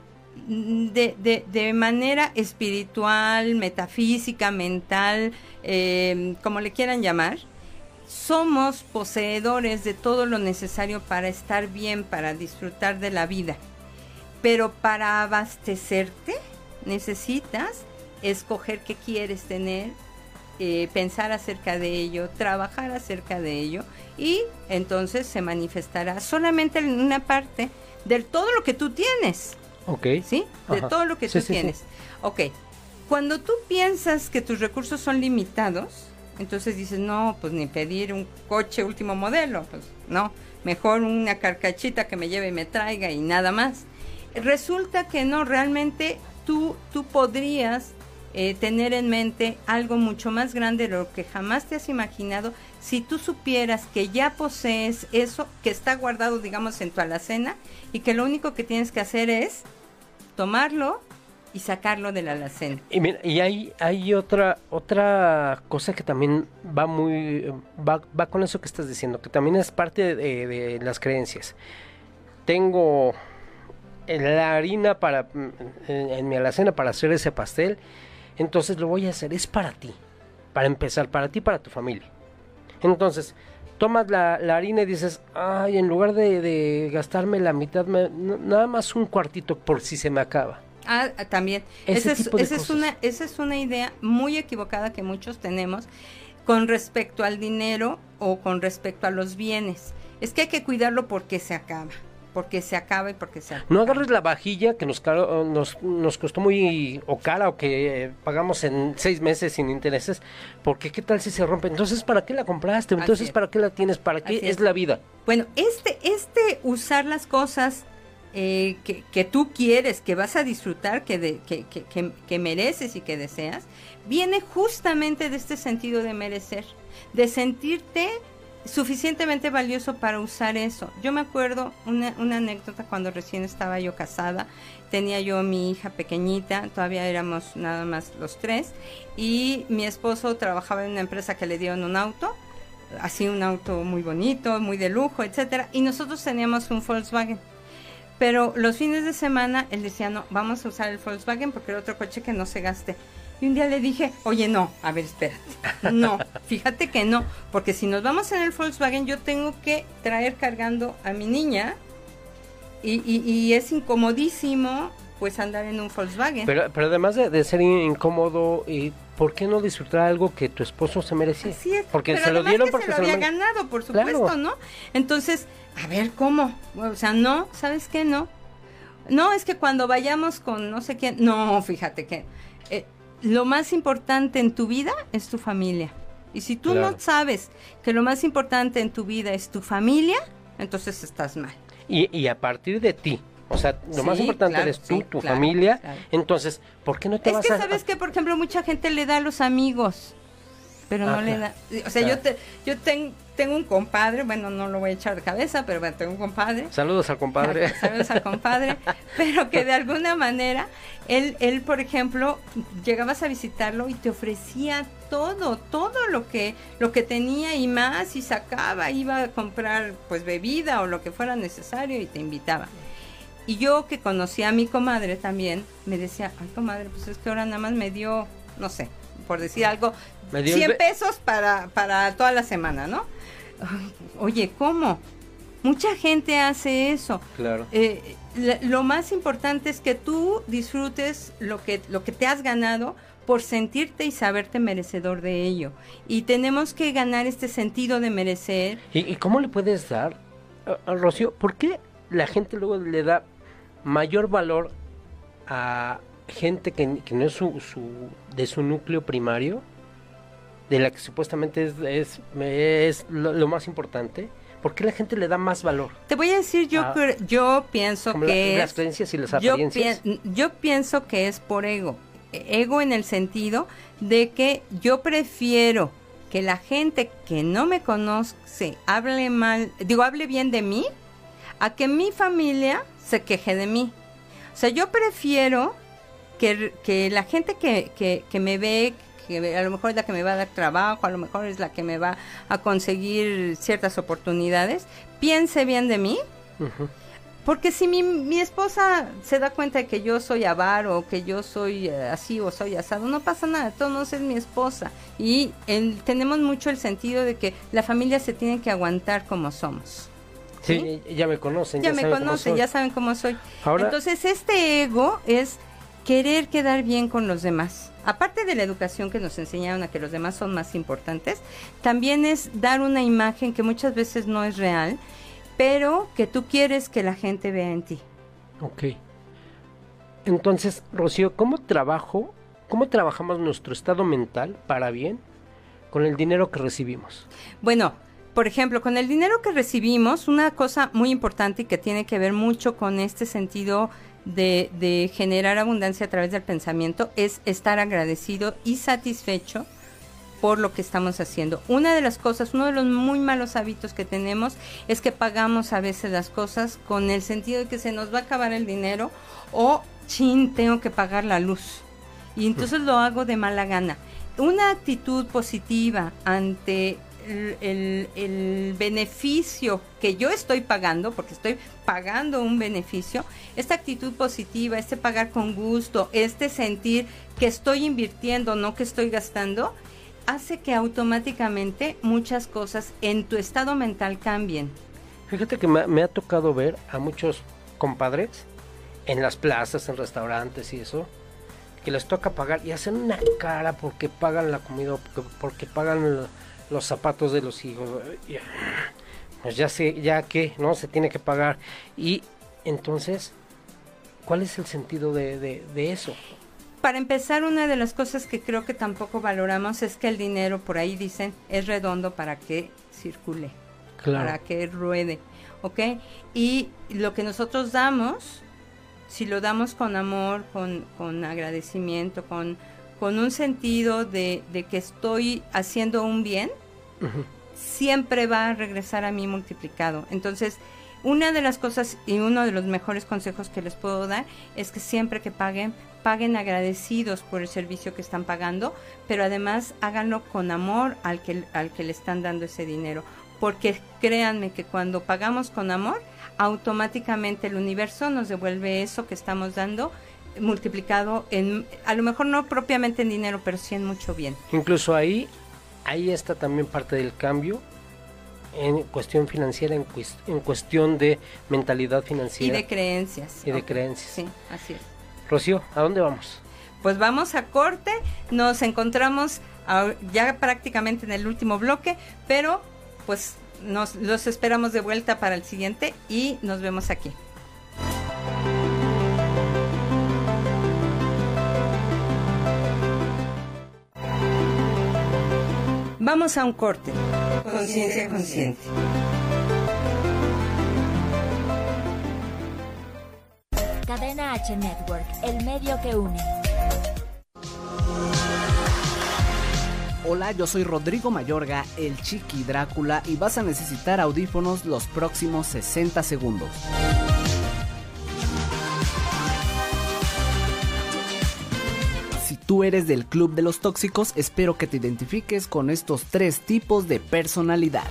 mm, de, manera espiritual, metafísica, mental, em, como le quieran llamar, somos poseedores de todo lo necesario para estar bien, para disfrutar de la vida. Pero para abastecerte, necesitas escoger qué quieres tener, eh, pensar acerca de ello, trabajar acerca de ello y entonces se manifestará solamente en una parte de todo lo que tú tienes. Ok. ¿Sí? De todo lo que tú tienes. Ok. Cuando tú piensas que tus recursos son limitados, entonces dices, no, pues ni pedir un coche último modelo, pues no, mejor una carcachita que me lleve y me traiga y nada más. Resulta que no, realmente tú, tú podrías eh, tener en mente algo mucho más grande de lo que jamás te has imaginado si tú supieras que ya posees eso que está guardado, digamos, en tu alacena y que lo único que tienes que hacer es tomarlo y sacarlo de la alacena. Y, mira, y hay, hay otra, otra cosa que también va muy, va, va con eso que estás diciendo, que también es parte de, de las creencias. Tengo la harina para en, mi alacena para hacer ese pastel, entonces lo voy a hacer, es para ti, para empezar, para ti, para tu familia. Entonces, tomas la, harina y dices, ay, en lugar de, gastarme la mitad, nada más un cuartito por si se me acaba. Ah, ah también. esa, es, una, esa es una idea muy equivocada que muchos tenemos con respecto al dinero o con respecto a los bienes. Es que hay que cuidarlo porque se acaba porque se acaba y porque se acaba. No agarres la vajilla que nos, nos, nos costó muy o cara o que eh, pagamos en seis meses sin intereses, porque qué tal si se rompe. Entonces, ¿para qué la compraste? Entonces, ¿para qué la tienes? ¿Para qué es. la vida? Bueno, este, este usar las cosas eh, que, que, tú quieres, que vas a disfrutar, que, de, que, que, que mereces y que deseas, viene justamente de este sentido de merecer, de sentirte suficientemente valioso para usar eso. Yo me acuerdo una, una, anécdota cuando recién estaba yo casada, tenía yo mi hija pequeñita, todavía éramos nada más los tres, y mi esposo trabajaba en una empresa que le dieron un auto, así un auto muy bonito, muy de lujo, etcétera, y nosotros teníamos un Volkswagen. Pero los fines de semana él decía, no, vamos a usar el Volkswagen porque era otro coche que no se gaste. Y un día le dije, oye, no, a ver, espérate. No, fíjate que no, porque si nos vamos en el Volkswagen, yo tengo que traer cargando a mi niña y, y, es incomodísimo pues andar en un Volkswagen. Pero, pero además de, ser incómodo, y ¿por qué no disfrutar algo que tu esposo se merecía? Es. Porque se lo dieron porque se lo había ganado, por supuesto, ¿no? Entonces, a ver, ¿cómo? O sea, no, ¿sabes qué? No. No, es que cuando vayamos con no sé quién, no, fíjate que... Eh, lo más importante en tu vida es tu familia. Y si tú no sabes que lo más importante en tu vida es tu familia, entonces estás mal. Y, y a partir de ti, o sea, lo más importante eres tú, tu familia. Entonces, ¿por qué no te es vas que a...? sabes que, por ejemplo, mucha gente le da a los amigos, pero no le da... O sea, yo, te, yo tengo un compadre, bueno, no lo voy a echar de cabeza, pero bueno, tengo un compadre. Saludos al compadre. Saludos al compadre, <laughs> pero que de alguna manera, él, él, por ejemplo, llegabas a visitarlo y te ofrecía todo, todo lo que, lo que tenía y más, y sacaba, iba a comprar pues bebida o lo que fuera necesario y te invitaba. Y yo que conocía a mi comadre también, me decía, ay comadre, pues es que ahora nada más me dio, no sé, por decir algo, 100 pesos para, para toda la semana, ¿no? Oye, ¿cómo? Mucha gente hace eso. Claro. Eh, lo más importante es que tú disfrutes lo que, lo que te has ganado por sentirte y saberte merecedor de ello. Y tenemos que ganar este sentido de merecer. ¿Y, cómo le puedes dar, a Rocío? ¿Por qué la gente luego le da mayor valor a gente que, no es su, de su núcleo primario, de la que supuestamente es, es, lo, más importante, ¿por qué la gente le da más valor? Te voy a decir, yo, yo pienso que... las creencias y las apariencias. Yo, yo pienso que es por ego. Ego en el sentido de que yo prefiero que la gente que no me conoce hable mal, digo, hable bien de mí, a que mi familia se queje de mí. O sea, yo prefiero que, que la gente que, que, me ve, que a lo mejor es la que me va a dar trabajo, a lo mejor es la que me va a conseguir ciertas oportunidades, piense bien de mí. Porque si mi, mi, esposa se da cuenta de que yo soy avaro, que yo soy eh, así o soy asado, no pasa nada, todos es mi esposa. Y tenemos mucho el sentido de que la familia se tiene que aguantar como somos. Sí, ya me conocen. Ya, me conocen, ya saben cómo soy. Entonces, este ego es querer quedar bien con los demás. Aparte de la educación que nos enseñaron a que los demás son más importantes, también es dar una imagen que muchas veces no es real, pero que tú quieres que la gente vea en ti. Ok. Entonces, Rocío, ¿cómo trabajo, cómo trabajamos nuestro estado mental para bien con el dinero que recibimos? Bueno, por ejemplo, con el dinero que recibimos, una cosa muy importante y que tiene que ver mucho con este sentido de, generar abundancia a través del pensamiento es estar agradecido y satisfecho por lo que estamos haciendo. Una de las cosas, uno de los muy malos hábitos que tenemos es que pagamos a veces las cosas con el sentido de que se nos va a acabar el dinero o, chin, tengo que pagar la luz. Y entonces lo hago de mala gana. Una actitud positiva ante el, beneficio que yo estoy pagando, porque estoy pagando un beneficio, esta actitud positiva, este pagar con gusto, este sentir que estoy invirtiendo, no que estoy gastando, hace que automáticamente muchas cosas en tu estado mental cambien. Fíjate que me, me ha tocado ver a muchos compadres en las plazas, en restaurantes y eso, que les toca pagar y hacen una cara porque pagan la comida, porque, porque pagan los zapatos de los hijos. Pues ya sé, ya que, ¿no? Se tiene que pagar. Y entonces, ¿cuál es el sentido de, de, eso? Para empezar, una de las cosas que creo que tampoco valoramos es que el dinero, por ahí dicen, es redondo para que circule, para que ruede, ¿ok? Y lo que nosotros damos, si lo damos con amor, con, con agradecimiento, con con un sentido de, que estoy haciendo un bien, siempre va a regresar a mí multiplicado. Entonces, una de las cosas y uno de los mejores consejos que les puedo dar es que siempre que paguen, paguen agradecidos por el servicio que están pagando, pero además háganlo con amor al que, al que le están dando ese dinero. Porque créanme que cuando pagamos con amor, automáticamente el universo nos devuelve eso que estamos dando multiplicado en, a lo mejor no propiamente en dinero, pero sí en mucho bien. Incluso ahí, ahí está también parte del cambio en cuestión financiera, en, en cuestión de mentalidad financiera. Y de creencias. Y de creencias. Sí, así es. Rocío, ¿a dónde vamos? Pues vamos a corte, nos encontramos ya prácticamente en el último bloque, pero pues nos los esperamos de vuelta para el siguiente y nos vemos aquí. Vamos a un corte. Conciencia consciente. Cadena H Network, el medio que une. Hola, yo soy Rodrigo Mayorga, el Chiqui Drácula, y vas a necesitar audífonos los próximos 60 segundos. Tú eres del club de los tóxicos, espero que te identifiques con estos tres tipos de personalidad.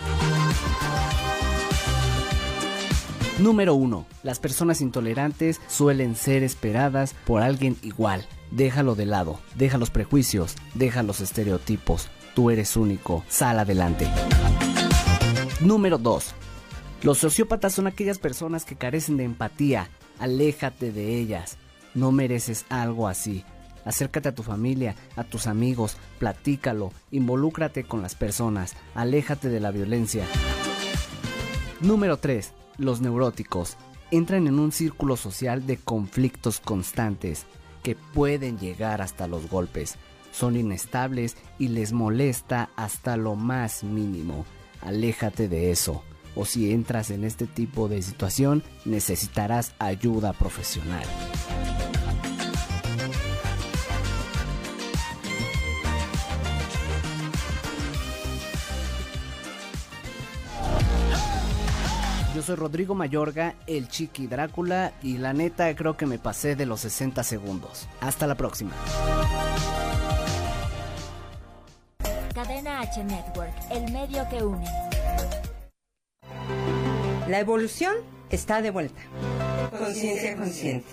Número 1. Las personas intolerantes suelen ser esperadas por alguien igual. Déjalo de lado, deja los prejuicios, deja los estereotipos. Tú eres único, sal adelante. Número 2. Los sociópatas son aquellas personas que carecen de empatía. Aléjate de ellas. No mereces algo así. Acércate a tu familia, a tus amigos, platícalo, involúcrate con las personas, aléjate de la violencia. Número 3 los neuróticos entran en un círculo social de conflictos constantes que pueden llegar hasta los golpes. Son inestables y les molesta hasta lo más mínimo. Aléjate de eso. O si entras en este tipo de situación, necesitarás ayuda profesional. Yo soy Rodrigo Mayorga, el Chiqui Drácula, y la neta creo que me pasé de los 60 segundos. Hasta la próxima. Cadena H Network, el medio que une. La evolución está de vuelta. Conciencia consciente.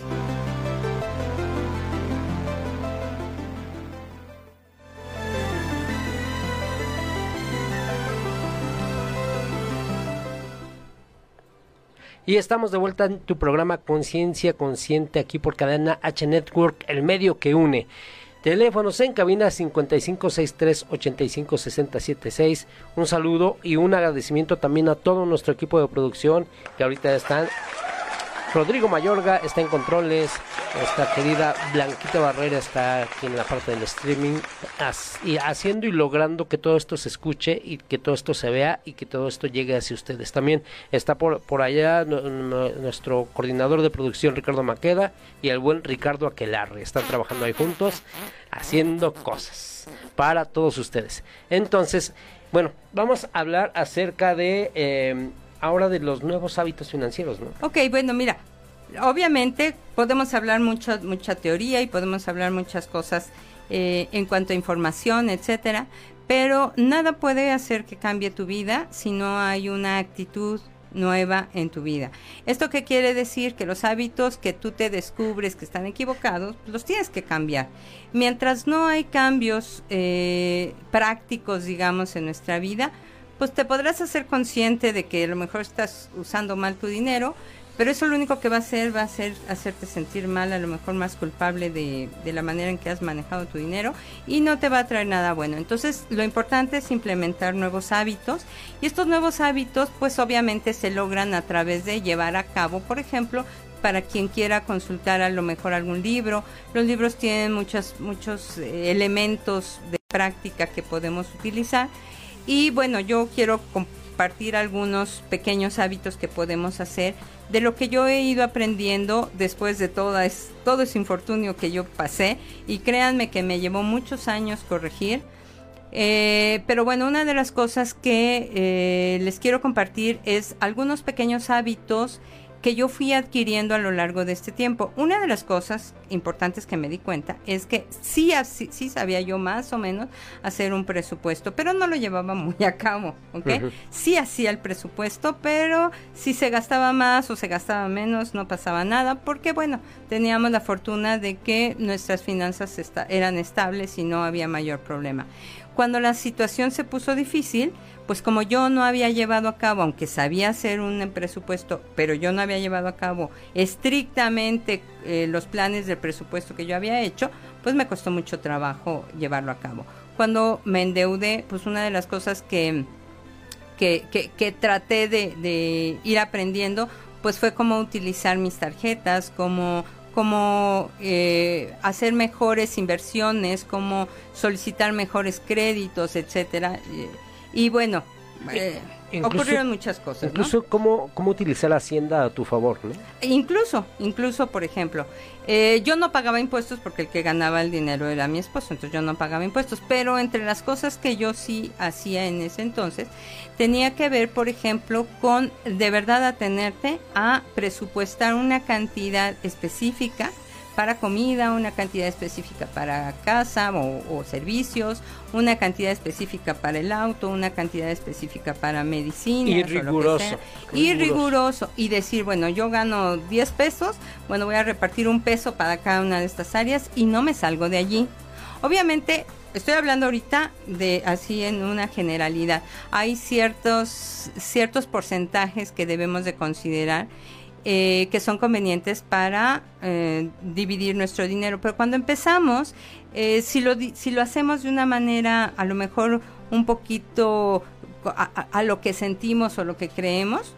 Y estamos de vuelta en tu programa Conciencia Consciente aquí por cadena H Network, el medio que une. Teléfonos en cabina 5563-856076. Un saludo y un agradecimiento también a todo nuestro equipo de producción que ahorita están Rodrigo Mayorga está en controles, esta querida Blanquita Barrera está aquí en la parte del streaming, y haciendo y logrando que todo esto se escuche y que todo esto se vea y que todo esto llegue hacia ustedes. También está por, por allá nuestro coordinador de producción Ricardo Maqueda y el buen Ricardo Aquelarre. Están trabajando ahí juntos, haciendo cosas para todos ustedes. Entonces, bueno, vamos a hablar acerca de... Eh, ahora de los nuevos hábitos financieros, ¿no? Ok, bueno, mira, obviamente podemos hablar mucho, mucha teoría y podemos hablar muchas cosas eh, en cuanto a información, etcétera, pero nada puede hacer que cambie tu vida si no hay una actitud nueva en tu vida. ¿Esto qué quiere decir? Que los hábitos que tú te descubres que están equivocados, los tienes que cambiar. Mientras no hay cambios eh, prácticos, digamos, en nuestra vida, pues te podrás hacer consciente de que a lo mejor estás usando mal tu dinero, pero eso lo único que va a hacer va a ser hacerte sentir mal, a lo mejor más culpable de, de, la manera en que has manejado tu dinero y no te va a traer nada bueno. Entonces lo importante es implementar nuevos hábitos y estos nuevos hábitos pues obviamente se logran a través de llevar a cabo, por ejemplo, para quien quiera consultar a lo mejor algún libro. Los libros tienen muchos, muchos eh, elementos de práctica que podemos utilizar y bueno, yo quiero compartir algunos pequeños hábitos que podemos hacer de lo que yo he ido aprendiendo después de todo ese infortunio que yo pasé y créanme que me llevó muchos años corregir. Eh, pero bueno, una de las cosas que eh, les quiero compartir es algunos pequeños hábitos que yo fui adquiriendo a lo largo de este tiempo. Una de las cosas importantes que me di cuenta es que sí, sí, sabía yo más o menos hacer un presupuesto, pero no lo llevaba <laughs> muy a cabo, ¿ok? Sí hacía el presupuesto, pero si se gastaba más o se gastaba menos, no pasaba nada, porque bueno, teníamos la fortuna de que nuestras finanzas eran estables y no había mayor problema. Cuando la situación se puso difícil, pues como yo no había llevado a cabo, aunque sabía hacer un presupuesto, pero yo no había llevado a cabo estrictamente eh, los planes del presupuesto que yo había hecho, pues me costó mucho trabajo llevarlo a cabo. Cuando me endeudé, pues una de las cosas que, que, que, traté de, de ir aprendiendo, pues fue cómo utilizar mis tarjetas, cómo cómo eh, hacer mejores inversiones, cómo solicitar mejores créditos, etcétera. Y, bueno, eh, ocurrieron muchas cosas. Incluso cómo, cómo utilizar la hacienda a tu favor, ¿no? Incluso, incluso, por ejemplo, eh, yo no pagaba impuestos porque el que ganaba el dinero era mi esposo, entonces yo no pagaba impuestos, pero entre las cosas que yo sí hacía en ese entonces, tenía que ver, por ejemplo, con de verdad atenerte a presupuestar una cantidad específica para comida, una cantidad específica para casa o, servicios, una cantidad específica para el auto, una cantidad específica para medicina. Y riguroso, Y riguroso. Y decir, bueno, yo gano 10 pesos, bueno, voy a repartir un peso para cada una de estas áreas y no me salgo de allí. Obviamente, estoy hablando ahorita de así en una generalidad. Hay ciertos, ciertos porcentajes que debemos de considerar eh, que son convenientes para eh, dividir nuestro dinero. Pero cuando empezamos, eh, si, lo, si lo hacemos de una manera a lo mejor un poquito a, lo que sentimos o lo que creemos,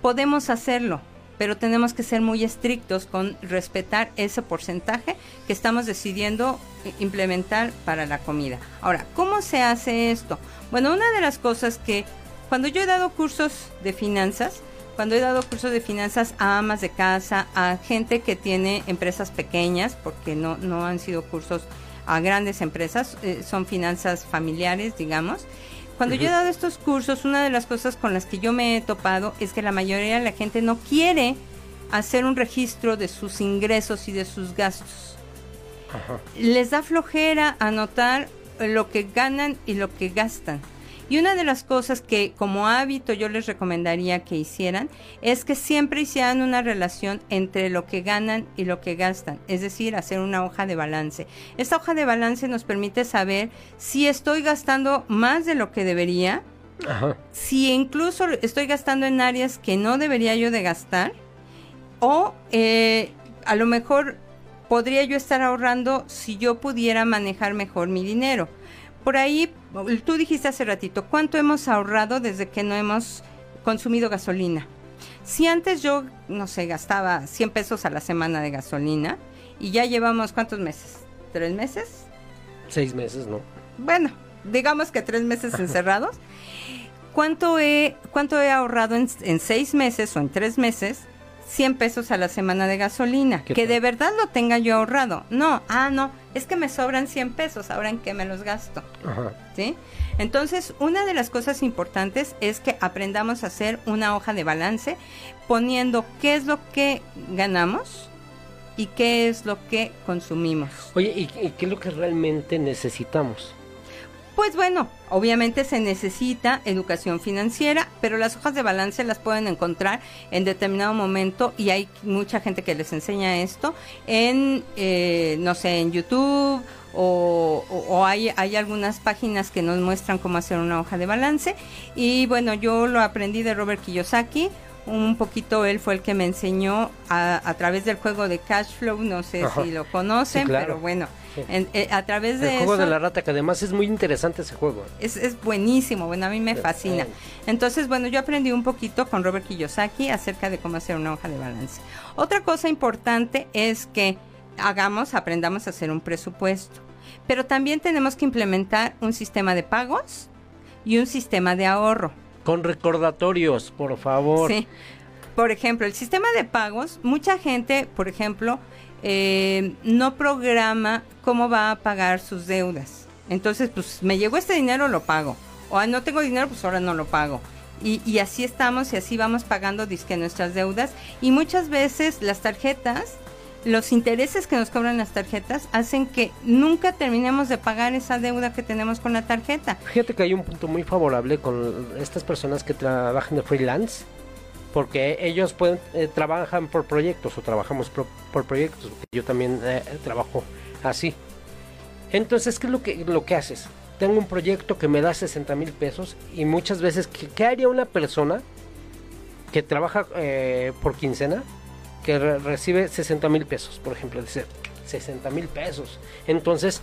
podemos hacerlo, pero tenemos que ser muy estrictos con respetar ese porcentaje que estamos decidiendo implementar para la comida. Ahora, ¿cómo se hace esto? Bueno, una de las cosas que cuando yo he dado cursos de finanzas, cuando he dado cursos de finanzas a amas de casa, a gente que tiene empresas pequeñas, porque no, no han sido cursos a grandes empresas, eh, son finanzas familiares, digamos. Cuando yo he dado estos cursos, una de las cosas con las que yo me he topado es que la mayoría de la gente no quiere hacer un registro de sus ingresos y de sus gastos. Les da flojera anotar lo que ganan y lo que gastan. Y una de las cosas que como hábito yo les recomendaría que hicieran es que siempre hicieran una relación entre lo que ganan y lo que gastan, es decir, hacer una hoja de balance. Esta hoja de balance nos permite saber si estoy gastando más de lo que debería, si incluso estoy gastando en áreas que no debería yo de gastar, o eh, a lo mejor podría yo estar ahorrando si yo pudiera manejar mejor mi dinero. Por ahí, tú dijiste hace ratito, ¿cuánto hemos ahorrado desde que no hemos consumido gasolina? Si antes yo, no sé, gastaba 100 pesos a la semana de gasolina y ya llevamos cuántos meses? ¿Tres meses? Seis meses, ¿no? Bueno, digamos que tres meses encerrados. ¿Cuánto he, cuánto he ahorrado en, en seis meses o en tres meses 100 pesos a la semana de gasolina. Que de verdad lo tenga yo ahorrado. No, ah, no, es que me sobran 100 pesos, ahora en qué me los gasto. ¿Sí? Entonces, una de las cosas importantes es que aprendamos a hacer una hoja de balance poniendo qué es lo que ganamos y qué es lo que consumimos. Oye, ¿y, qué es lo que realmente necesitamos? Pues bueno, obviamente se necesita educación financiera, pero las hojas de balance las pueden encontrar en determinado momento y hay mucha gente que les enseña esto en, eh, no sé, en YouTube o, hay, hay, algunas páginas que nos muestran cómo hacer una hoja de balance. Y bueno, yo lo aprendí de Robert Kiyosaki. Un poquito él fue el que me enseñó a, través del juego de cash flow, no sé si lo conocen, pero bueno, eh, a través de... El juego de la rata, que además es muy interesante ese juego. Es, es buenísimo, bueno, a mí me fascina. Entonces, bueno, yo aprendí un poquito con Robert Kiyosaki acerca de cómo hacer una hoja de balance. Otra cosa importante es que hagamos, aprendamos a hacer un presupuesto. Pero también tenemos que implementar un sistema de pagos y un sistema de ahorro. Con recordatorios, por favor. Sí. Por ejemplo, el sistema de pagos, mucha gente, por ejemplo, eh, no programa cómo va a pagar sus deudas. Entonces, pues me llegó este dinero, lo pago. O ah, no tengo dinero, pues ahora no lo pago. Y, así estamos y así vamos pagando disque nuestras deudas. Y muchas veces las tarjetas, los intereses que nos cobran las tarjetas hacen que nunca terminemos de pagar esa deuda que tenemos con la tarjeta. Fíjate que hay un punto muy favorable con estas personas que trabajan de freelance porque ellos pueden eh, trabajan por proyectos o trabajamos por, proyectos. Yo también eh, trabajo así. Entonces, ¿qué es lo que, lo que haces? Tengo un proyecto que me da 60 mil pesos y muchas veces, ¿qué, haría una persona que trabaja eh, por quincena que recibe 60 mil pesos, por ejemplo? Dice 60 mil pesos. Entonces,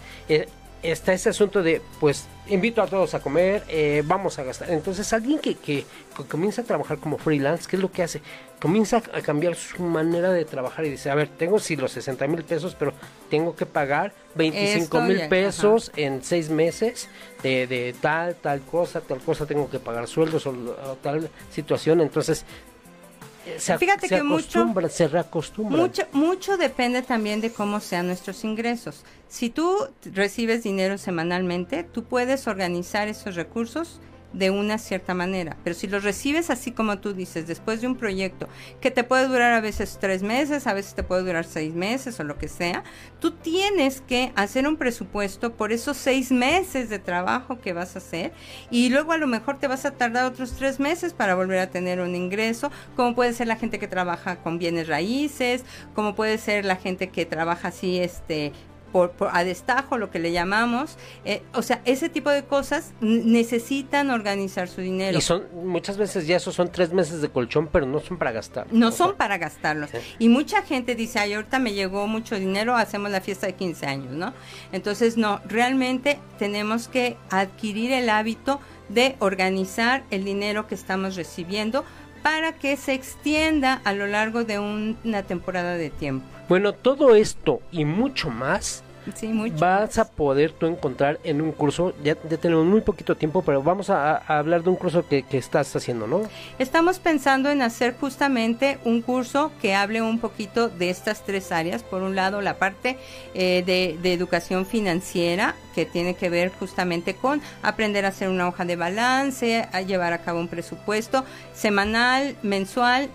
está ese asunto de, pues, invito a todos a comer, eh, vamos a gastar. Entonces, alguien que, que, comienza a trabajar como freelance, ¿qué es lo que hace? comienza a cambiar su manera de trabajar y dice, a ver, tengo sí los 60 mil pesos, pero tengo que pagar 25 mil pesos en seis meses de, de, tal, tal cosa, tal cosa, tengo que pagar sueldos o, tal situación, entonces... Eh, se, Fíjate que mucho, se reacostumbra. Mucho, mucho depende también de cómo sean nuestros ingresos. Si tú recibes dinero semanalmente, tú puedes organizar esos recursos de una cierta manera. Pero si los recibes así como tú dices, después de un proyecto que te puede durar a veces tres meses, a veces te puede durar seis meses o lo que sea, tú tienes que hacer un presupuesto por esos seis meses de trabajo que vas a hacer y luego a lo mejor te vas a tardar otros tres meses para volver a tener un ingreso, como puede ser la gente que trabaja con bienes raíces, como puede ser la gente que trabaja así, este, por, a destajo, lo que le llamamos. Eh, o sea, ese tipo de cosas necesitan organizar su dinero. Y son, muchas veces ya esos son tres meses de colchón, pero no son para gastar. No son para gastarlos. Y mucha gente dice, ay, ahorita me llegó mucho dinero, hacemos la fiesta de 15 años, ¿no? Entonces, no, realmente tenemos que adquirir el hábito de organizar el dinero que estamos recibiendo para que se extienda a lo largo de una temporada de tiempo. Bueno, todo esto y mucho más vas a poder tú encontrar en un curso, ya, tenemos muy poquito tiempo, pero vamos a, hablar de un curso que, estás haciendo, ¿no? Estamos pensando en hacer justamente un curso que hable un poquito de estas tres áreas. Por un lado, la parte eh, de, de, educación financiera, que tiene que ver justamente con aprender a hacer una hoja de balance, a llevar a cabo un presupuesto semanal, mensual,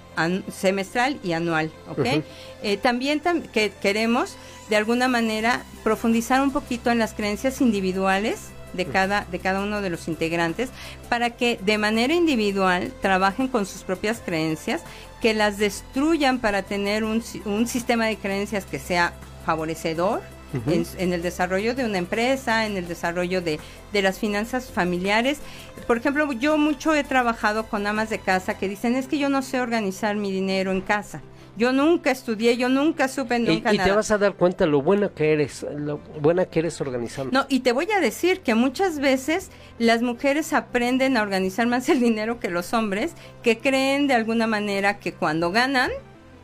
semestral y anual, ¿ok? Eh, también que queremos de alguna manera profundizar un poquito en las creencias individuales de cada, de cada uno de los integrantes para que de manera individual trabajen con sus propias creencias, que las destruyan para tener un, un sistema de creencias que sea favorecedor en, el desarrollo de una empresa, en el desarrollo de, de, las finanzas familiares. Por ejemplo, yo mucho he trabajado con amas de casa que dicen, es que yo no sé organizar mi dinero en casa. Yo nunca estudié, yo nunca supe nunca y, y te vas a dar cuenta lo buena que eres, lo buena que eres organizando. No, y te voy a decir que muchas veces las mujeres aprenden a organizar más el dinero que los hombres, que creen de alguna manera que cuando ganan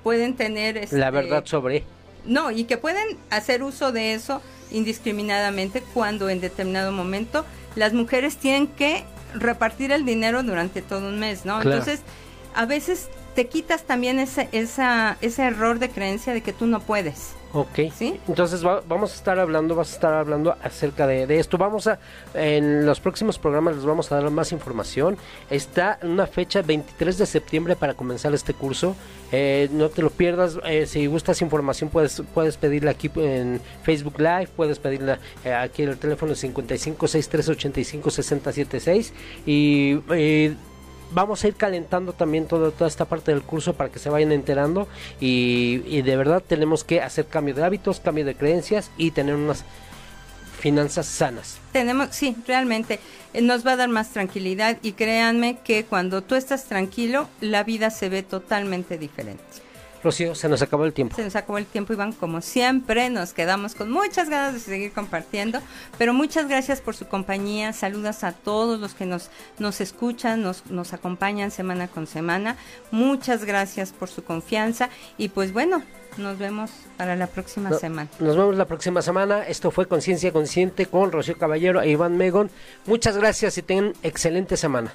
pueden tener... Este, la verdad sobre... No, y que pueden hacer uso de eso indiscriminadamente cuando en determinado momento las mujeres tienen que repartir el dinero durante todo un mes, ¿no? Entonces, a veces te quitas también ese, esa, ese error de creencia de que tú no puedes. Ok. ¿Sí? Entonces vamos a estar hablando, vas a estar hablando acerca de, esto. Vamos a, en los próximos programas les vamos a dar más información. Está una fecha 23 de septiembre para comenzar este curso. Eh, no te lo pierdas. Eh, si gustas información puedes, puedes pedirla aquí en Facebook Live, puedes pedirla eh, aquí en el teléfono 55 63 85 6076 y vamos a ir calentando también toda, toda esta parte del curso para que se vayan enterando y, y de verdad tenemos que hacer cambio de hábitos, cambio de creencias y tener unas finanzas sanas. Tenemos, sí, realmente eh, nos va a dar más tranquilidad y créanme que cuando tú estás tranquilo, la vida se ve totalmente diferente. Rocío, se nos acabó el tiempo. Se nos acabó el tiempo, Iván. Como siempre, nos quedamos con muchas ganas de seguir compartiendo. Pero muchas gracias por su compañía. Saludos a todos los que nos, nos escuchan, nos, nos acompañan semana con semana. Muchas gracias por su confianza. Y pues bueno, nos vemos para la próxima semana. Nos vemos la próxima semana. Esto fue Conciencia Consciente con Rocío Caballero e Iván Megon. Muchas gracias y tengan excelente semana.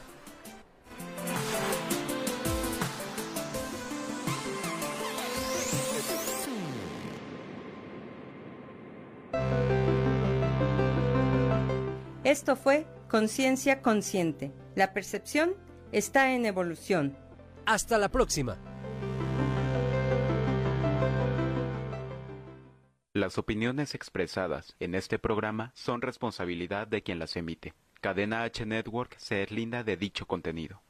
Esto fue Conciencia Consciente. La percepción está en evolución. Hasta la próxima. Las opiniones expresadas en este programa son responsabilidad de quien las emite. Cadena H Network se linda de dicho contenido.